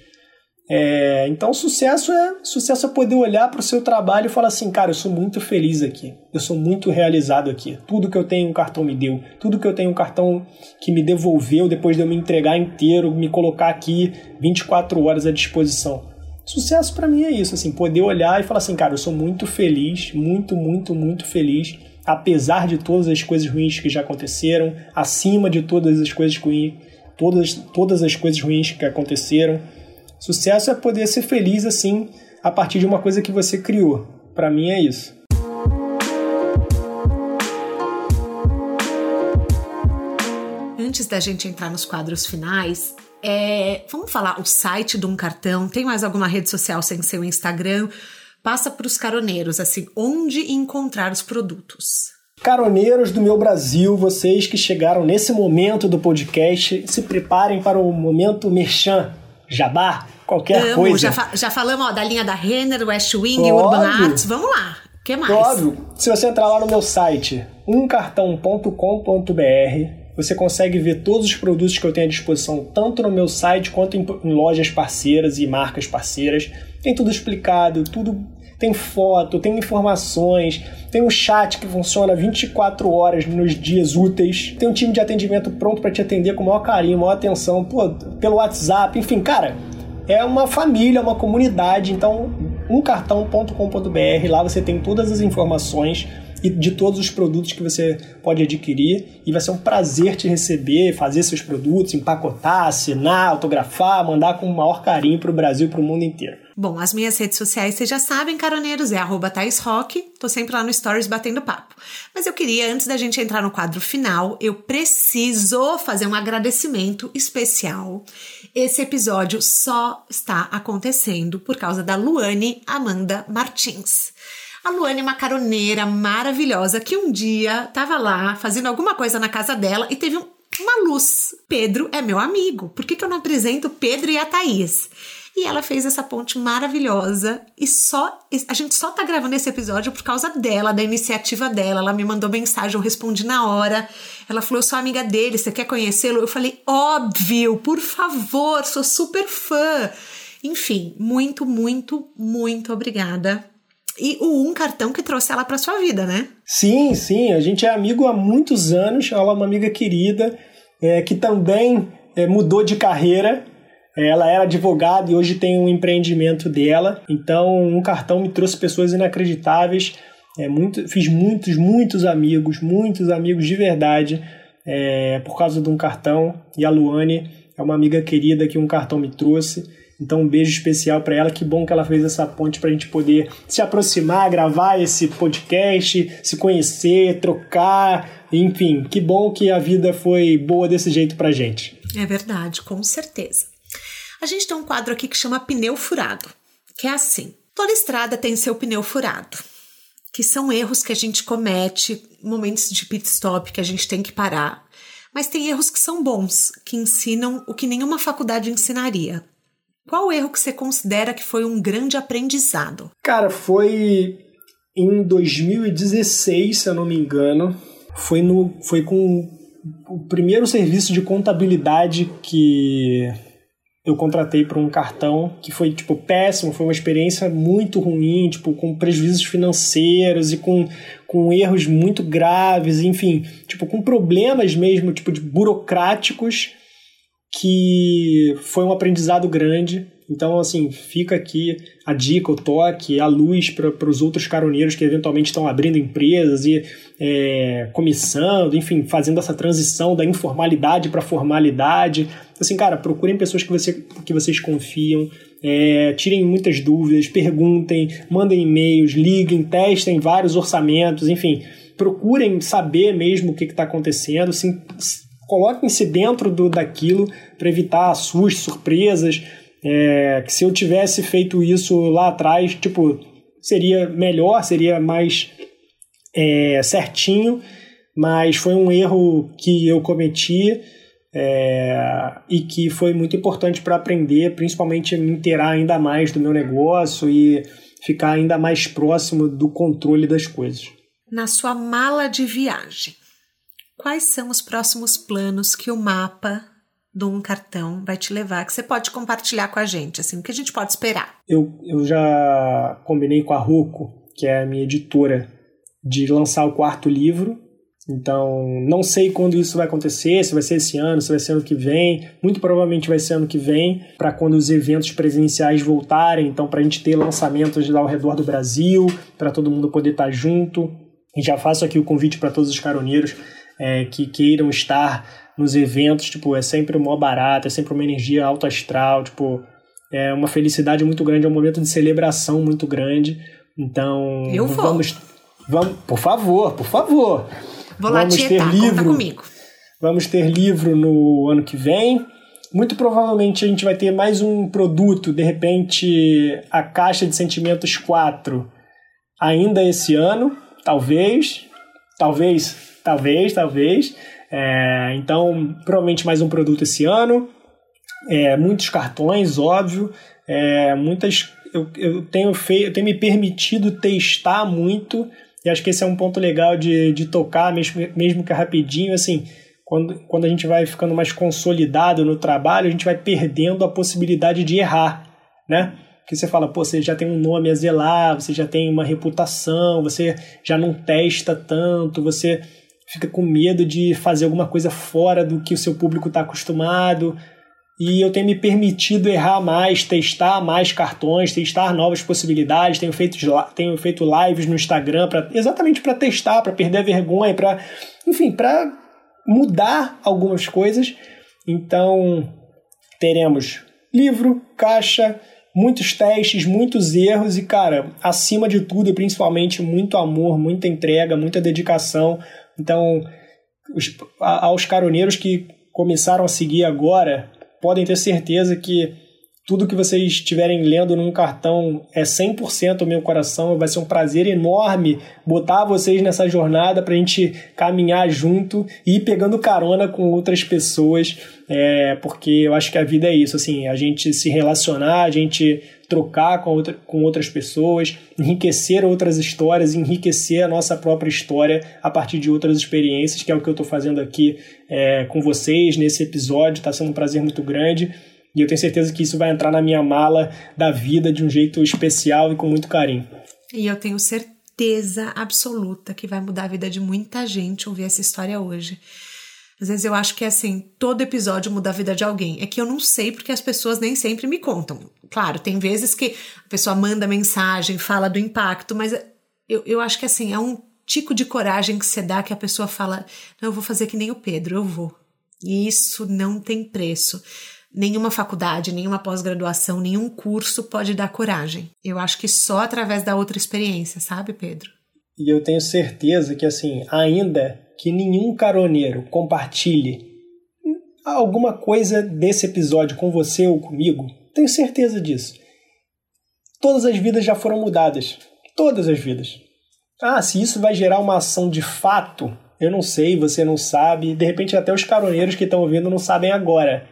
É, então, sucesso é sucesso é poder olhar para o seu trabalho e falar assim, cara, eu sou muito feliz aqui, eu sou muito realizado aqui. Tudo que eu tenho um cartão me deu, tudo que eu tenho um cartão que me devolveu depois de eu me entregar inteiro, me colocar aqui 24 horas à disposição. Sucesso para mim é isso, assim, poder olhar e falar assim, cara, eu sou muito feliz, muito, muito, muito feliz apesar de todas as coisas ruins que já aconteceram, acima de todas as coisas ruins, todas, todas as coisas ruins que aconteceram. Sucesso é poder ser feliz assim a partir de uma coisa que você criou. Para mim é isso. Antes da gente entrar nos quadros finais, é, vamos falar o site de um cartão. Tem mais alguma rede social sem ser o Instagram? Passa para os caroneiros, assim, onde encontrar os produtos. Caroneiros do meu Brasil, vocês que chegaram nesse momento do podcast, se preparem para o momento merchan, jabá, qualquer Amo, coisa. Já, fa já falamos ó, da linha da Renner, West Wing, Óbvio. Urban Arts, vamos lá. O que mais? Óbvio. Se você entrar lá no meu site, umcartão.com.br, você consegue ver todos os produtos que eu tenho à disposição, tanto no meu site quanto em, em lojas parceiras e marcas parceiras. Tem tudo explicado, tudo tem foto, tem informações, tem um chat que funciona 24 horas nos dias úteis, tem um time de atendimento pronto para te atender com o maior carinho, maior atenção, pô, pelo WhatsApp, enfim, cara, é uma família, uma comunidade, então umcartão.com.br, lá você tem todas as informações e de todos os produtos que você pode adquirir. E vai ser um prazer te receber, fazer seus produtos, empacotar, assinar, autografar, mandar com o maior carinho para o Brasil e para o mundo inteiro. Bom, as minhas redes sociais vocês já sabem, caroneiros, é arroba. Tô sempre lá no Stories batendo papo. Mas eu queria, antes da gente entrar no quadro final, eu preciso fazer um agradecimento especial. Esse episódio só está acontecendo por causa da Luane Amanda Martins. A Luane é uma caroneira maravilhosa que um dia estava lá fazendo alguma coisa na casa dela e teve um, uma luz. Pedro é meu amigo. Por que, que eu não apresento Pedro e a Thaís? E ela fez essa ponte maravilhosa e só a gente só tá gravando esse episódio por causa dela, da iniciativa dela. Ela me mandou mensagem, eu respondi na hora. Ela falou: "Eu sou amiga dele, você quer conhecê-lo?" Eu falei: "Óbvio, por favor, sou super fã". Enfim, muito, muito, muito obrigada. E o um cartão que trouxe ela para sua vida, né? Sim, sim. A gente é amigo há muitos anos. Ela é uma amiga querida é, que também é, mudou de carreira. Ela era advogada e hoje tem um empreendimento dela. Então, um cartão me trouxe pessoas inacreditáveis. É, muito, fiz muitos, muitos amigos, muitos amigos de verdade é, por causa de um cartão. E a Luane é uma amiga querida que um cartão me trouxe. Então, um beijo especial para ela. Que bom que ela fez essa ponte para a gente poder se aproximar, gravar esse podcast, se conhecer, trocar. Enfim, que bom que a vida foi boa desse jeito para gente. É verdade, com certeza. A gente tem um quadro aqui que chama Pneu Furado, que é assim: toda estrada tem seu pneu furado, que são erros que a gente comete, momentos de pit stop que a gente tem que parar. Mas tem erros que são bons, que ensinam o que nenhuma faculdade ensinaria. Qual erro que você considera que foi um grande aprendizado? Cara, foi em 2016, se eu não me engano. Foi, no, foi com o primeiro serviço de contabilidade que eu contratei para um cartão que foi tipo péssimo, foi uma experiência muito ruim, tipo com prejuízos financeiros e com, com erros muito graves, enfim, tipo com problemas mesmo, tipo de burocráticos que foi um aprendizado grande. Então, assim, fica aqui a dica, o toque, a luz para os outros caroneiros que eventualmente estão abrindo empresas e é, começando, enfim, fazendo essa transição da informalidade para formalidade. Assim, cara, procurem pessoas que, você, que vocês confiam, é, tirem muitas dúvidas, perguntem, mandem e-mails, liguem, testem vários orçamentos, enfim, procurem saber mesmo o que está acontecendo, se, coloquem-se dentro do, daquilo para evitar surpresas. É, que se eu tivesse feito isso lá atrás, tipo, seria melhor, seria mais é, certinho, mas foi um erro que eu cometi é, e que foi muito importante para aprender, principalmente me inteirar ainda mais do meu negócio e ficar ainda mais próximo do controle das coisas. Na sua mala de viagem, quais são os próximos planos que o mapa de um cartão vai te levar, que você pode compartilhar com a gente, assim, o que a gente pode esperar? Eu, eu já combinei com a Ruco, que é a minha editora, de lançar o quarto livro. Então, não sei quando isso vai acontecer, se vai ser esse ano, se vai ser ano que vem. Muito provavelmente vai ser ano que vem, para quando os eventos presenciais voltarem. Então, para a gente ter lançamentos ao redor do Brasil, para todo mundo poder estar tá junto. E já faço aqui o convite para todos os caroneiros é, que queiram estar nos eventos, tipo, é sempre mó barato, é sempre uma energia alto astral, tipo, é uma felicidade muito grande, é um momento de celebração muito grande. Então, Eu vou. vamos vamos, por favor, por favor. Vou lá vamos tietar, ter livro, comigo. Vamos ter livro no ano que vem. Muito provavelmente a gente vai ter mais um produto, de repente a Caixa de Sentimentos 4, ainda esse ano, talvez, talvez talvez, talvez. É, então, provavelmente mais um produto esse ano. É, muitos cartões, óbvio. É, muitas. Eu, eu, tenho feito, eu tenho me permitido testar muito. E acho que esse é um ponto legal de, de tocar, mesmo, mesmo que rapidinho. Assim, quando, quando a gente vai ficando mais consolidado no trabalho, a gente vai perdendo a possibilidade de errar, né? Que você fala, pô, você já tem um nome a zelar, você já tem uma reputação, você já não testa tanto, você fica com medo de fazer alguma coisa fora do que o seu público está acostumado. E eu tenho me permitido errar mais, testar mais cartões, testar novas possibilidades. Tenho feito, tenho feito lives no Instagram pra, exatamente para testar, para perder a vergonha, para, enfim, para mudar algumas coisas. Então, teremos livro, caixa, muitos testes, muitos erros e, cara, acima de tudo e principalmente muito amor, muita entrega, muita dedicação. Então, os, aos caroneiros que começaram a seguir agora, podem ter certeza que tudo que vocês estiverem lendo num cartão é 100% o meu coração. Vai ser um prazer enorme botar vocês nessa jornada para a gente caminhar junto e ir pegando carona com outras pessoas, é, porque eu acho que a vida é isso, assim, a gente se relacionar, a gente trocar com, outra, com outras pessoas, enriquecer outras histórias, enriquecer a nossa própria história a partir de outras experiências, que é o que eu estou fazendo aqui é, com vocês nesse episódio. Está sendo um prazer muito grande. E eu tenho certeza que isso vai entrar na minha mala da vida de um jeito especial e com muito carinho. E eu tenho certeza absoluta que vai mudar a vida de muita gente ouvir essa história hoje. Às vezes eu acho que assim, todo episódio muda a vida de alguém. É que eu não sei porque as pessoas nem sempre me contam. Claro, tem vezes que a pessoa manda mensagem, fala do impacto, mas eu, eu acho que assim, é um tico de coragem que você dá que a pessoa fala: Não, eu vou fazer que nem o Pedro, eu vou. E isso não tem preço. Nenhuma faculdade, nenhuma pós-graduação, nenhum curso pode dar coragem. Eu acho que só através da outra experiência, sabe, Pedro? E eu tenho certeza que, assim, ainda que nenhum caroneiro compartilhe alguma coisa desse episódio com você ou comigo, tenho certeza disso. Todas as vidas já foram mudadas. Todas as vidas. Ah, se isso vai gerar uma ação de fato, eu não sei, você não sabe. De repente, até os caroneiros que estão ouvindo não sabem agora.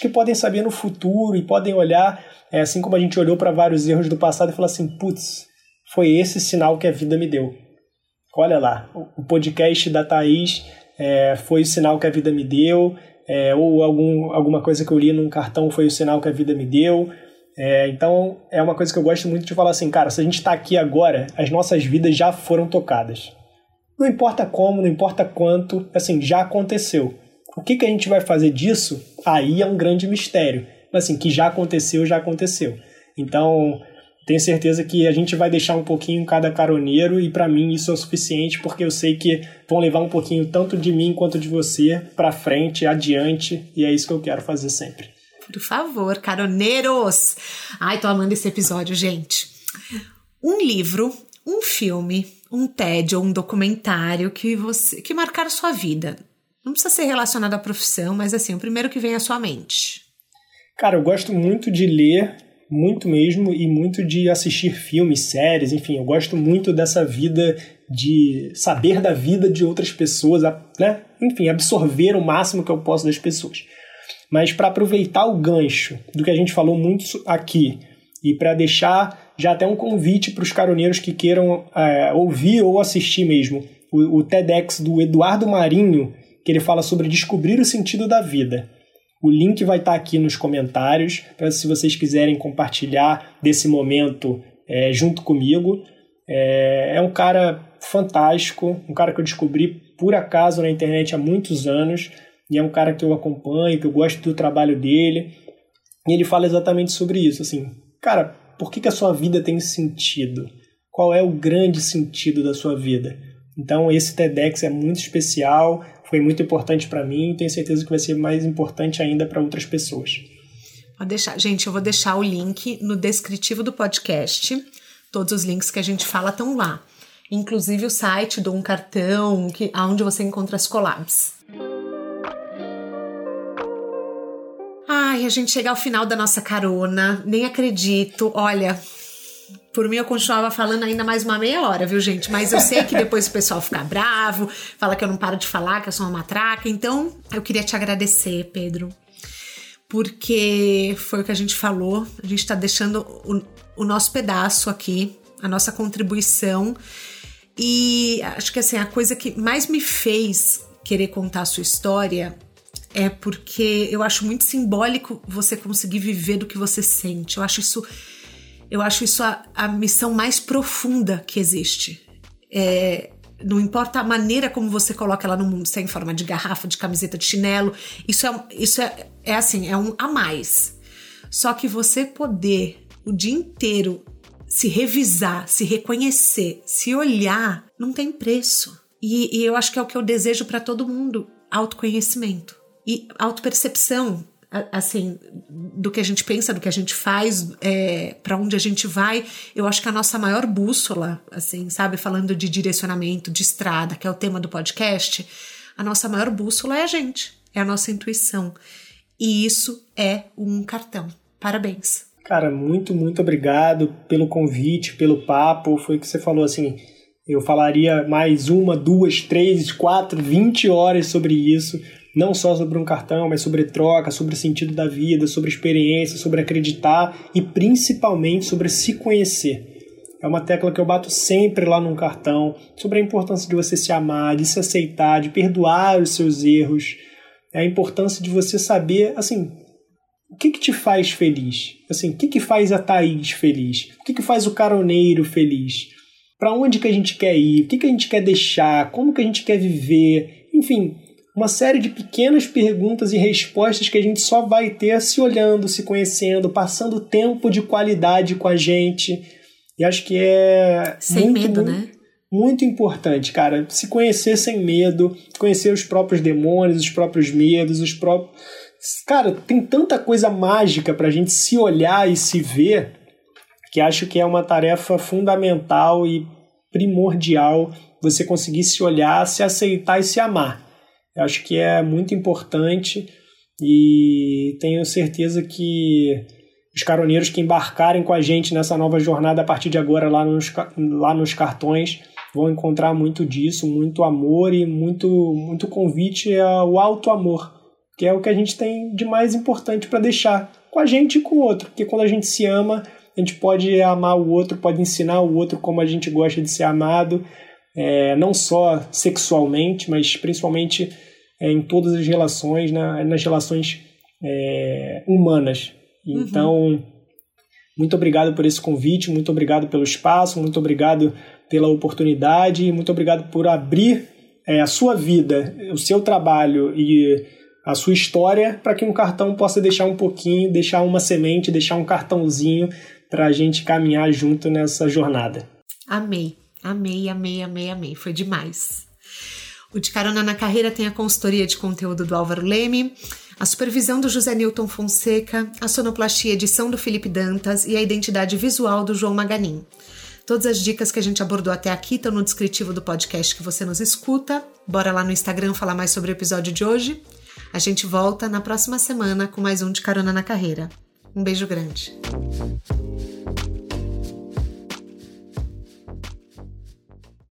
Que podem saber no futuro e podem olhar, é, assim como a gente olhou para vários erros do passado e falar assim: putz, foi esse sinal que a vida me deu. Olha lá, o podcast da Thaís é, foi o sinal que a vida me deu, é, ou algum, alguma coisa que eu li num cartão foi o sinal que a vida me deu. É, então, é uma coisa que eu gosto muito de falar assim, cara, se a gente está aqui agora, as nossas vidas já foram tocadas. Não importa como, não importa quanto, assim, já aconteceu. O que, que a gente vai fazer disso? Aí é um grande mistério. Mas assim, que já aconteceu, já aconteceu. Então, tenho certeza que a gente vai deixar um pouquinho cada caroneiro e para mim isso é o suficiente porque eu sei que vão levar um pouquinho tanto de mim quanto de você para frente, adiante, e é isso que eu quero fazer sempre. Por favor, caroneiros. Ai, tô amando esse episódio, gente. Um livro, um filme, um TED ou um documentário que você que marcar sua vida. Não precisa ser relacionado à profissão, mas assim, o primeiro que vem à sua mente. Cara, eu gosto muito de ler, muito mesmo, e muito de assistir filmes, séries, enfim, eu gosto muito dessa vida de saber da vida de outras pessoas, né? Enfim, absorver o máximo que eu posso das pessoas. Mas para aproveitar o gancho do que a gente falou muito aqui e para deixar já até um convite para os caroneiros que queiram é, ouvir ou assistir mesmo o, o TEDx do Eduardo Marinho, que ele fala sobre descobrir o sentido da vida. O link vai estar aqui nos comentários, para se vocês quiserem compartilhar desse momento é, junto comigo. É, é um cara fantástico, um cara que eu descobri por acaso na internet há muitos anos, e é um cara que eu acompanho, que eu gosto do trabalho dele. E ele fala exatamente sobre isso, assim, cara, por que, que a sua vida tem sentido? Qual é o grande sentido da sua vida? Então, esse TEDx é muito especial, foi muito importante para mim e tenho certeza que vai ser mais importante ainda para outras pessoas. Pode deixar. Gente, eu vou deixar o link no descritivo do podcast. Todos os links que a gente fala estão lá. Inclusive o site do Um Cartão, que, onde você encontra as collabs. Ai, a gente chega ao final da nossa carona, nem acredito. Olha, por mim, eu continuava falando ainda mais uma meia hora, viu, gente? Mas eu sei que depois o pessoal fica bravo, fala que eu não paro de falar, que eu sou uma matraca. Então, eu queria te agradecer, Pedro, porque foi o que a gente falou. A gente tá deixando o, o nosso pedaço aqui, a nossa contribuição. E acho que assim, a coisa que mais me fez querer contar a sua história é porque eu acho muito simbólico você conseguir viver do que você sente. Eu acho isso eu acho isso a, a missão mais profunda que existe. É, não importa a maneira como você coloca ela no mundo, se é em forma de garrafa, de camiseta, de chinelo, isso é, isso é, é assim, é um a mais. Só que você poder o dia inteiro se revisar, se reconhecer, se olhar, não tem preço. E, e eu acho que é o que eu desejo para todo mundo: autoconhecimento e autopercepção assim, do que a gente pensa, do que a gente faz, é, para onde a gente vai, eu acho que a nossa maior bússola, assim, sabe, falando de direcionamento, de estrada, que é o tema do podcast, a nossa maior bússola é a gente, é a nossa intuição. E isso é um cartão. Parabéns. Cara, muito, muito obrigado pelo convite, pelo papo. Foi o que você falou assim. Eu falaria mais uma, duas, três, quatro, vinte horas sobre isso não só sobre um cartão, mas sobre troca, sobre o sentido da vida, sobre experiência, sobre acreditar e principalmente sobre se conhecer. É uma tecla que eu bato sempre lá num cartão, sobre a importância de você se amar, de se aceitar, de perdoar os seus erros, é a importância de você saber, assim, o que, que te faz feliz? Assim, o que, que faz a Thaís feliz? O que, que faz o caroneiro feliz? Para onde que a gente quer ir? O que, que a gente quer deixar? Como que a gente quer viver? Enfim, uma série de pequenas perguntas e respostas que a gente só vai ter se olhando, se conhecendo, passando tempo de qualidade com a gente. E acho que é. Sem muito, medo, né? Muito importante, cara. Se conhecer sem medo, conhecer os próprios demônios, os próprios medos, os próprios. Cara, tem tanta coisa mágica pra gente se olhar e se ver que acho que é uma tarefa fundamental e primordial você conseguir se olhar, se aceitar e se amar. Eu acho que é muito importante e tenho certeza que os caroneiros que embarcarem com a gente nessa nova jornada a partir de agora lá nos, lá nos cartões vão encontrar muito disso, muito amor e muito, muito convite ao alto amor, que é o que a gente tem de mais importante para deixar com a gente e com o outro, porque quando a gente se ama, a gente pode amar o outro, pode ensinar o outro como a gente gosta de ser amado, é, não só sexualmente, mas principalmente é, em todas as relações, na, nas relações é, humanas. Uhum. Então, muito obrigado por esse convite, muito obrigado pelo espaço, muito obrigado pela oportunidade, muito obrigado por abrir é, a sua vida, o seu trabalho e a sua história para que um cartão possa deixar um pouquinho, deixar uma semente, deixar um cartãozinho para a gente caminhar junto nessa jornada. Amei, amei, amei, amei, amei. Foi demais. O De Carona na Carreira tem a consultoria de conteúdo do Álvaro Leme, a supervisão do José Newton Fonseca, a sonoplastia edição do Felipe Dantas e a identidade visual do João Maganin. Todas as dicas que a gente abordou até aqui estão no descritivo do podcast que você nos escuta. Bora lá no Instagram falar mais sobre o episódio de hoje. A gente volta na próxima semana com mais um de Carona na Carreira. Um beijo grande.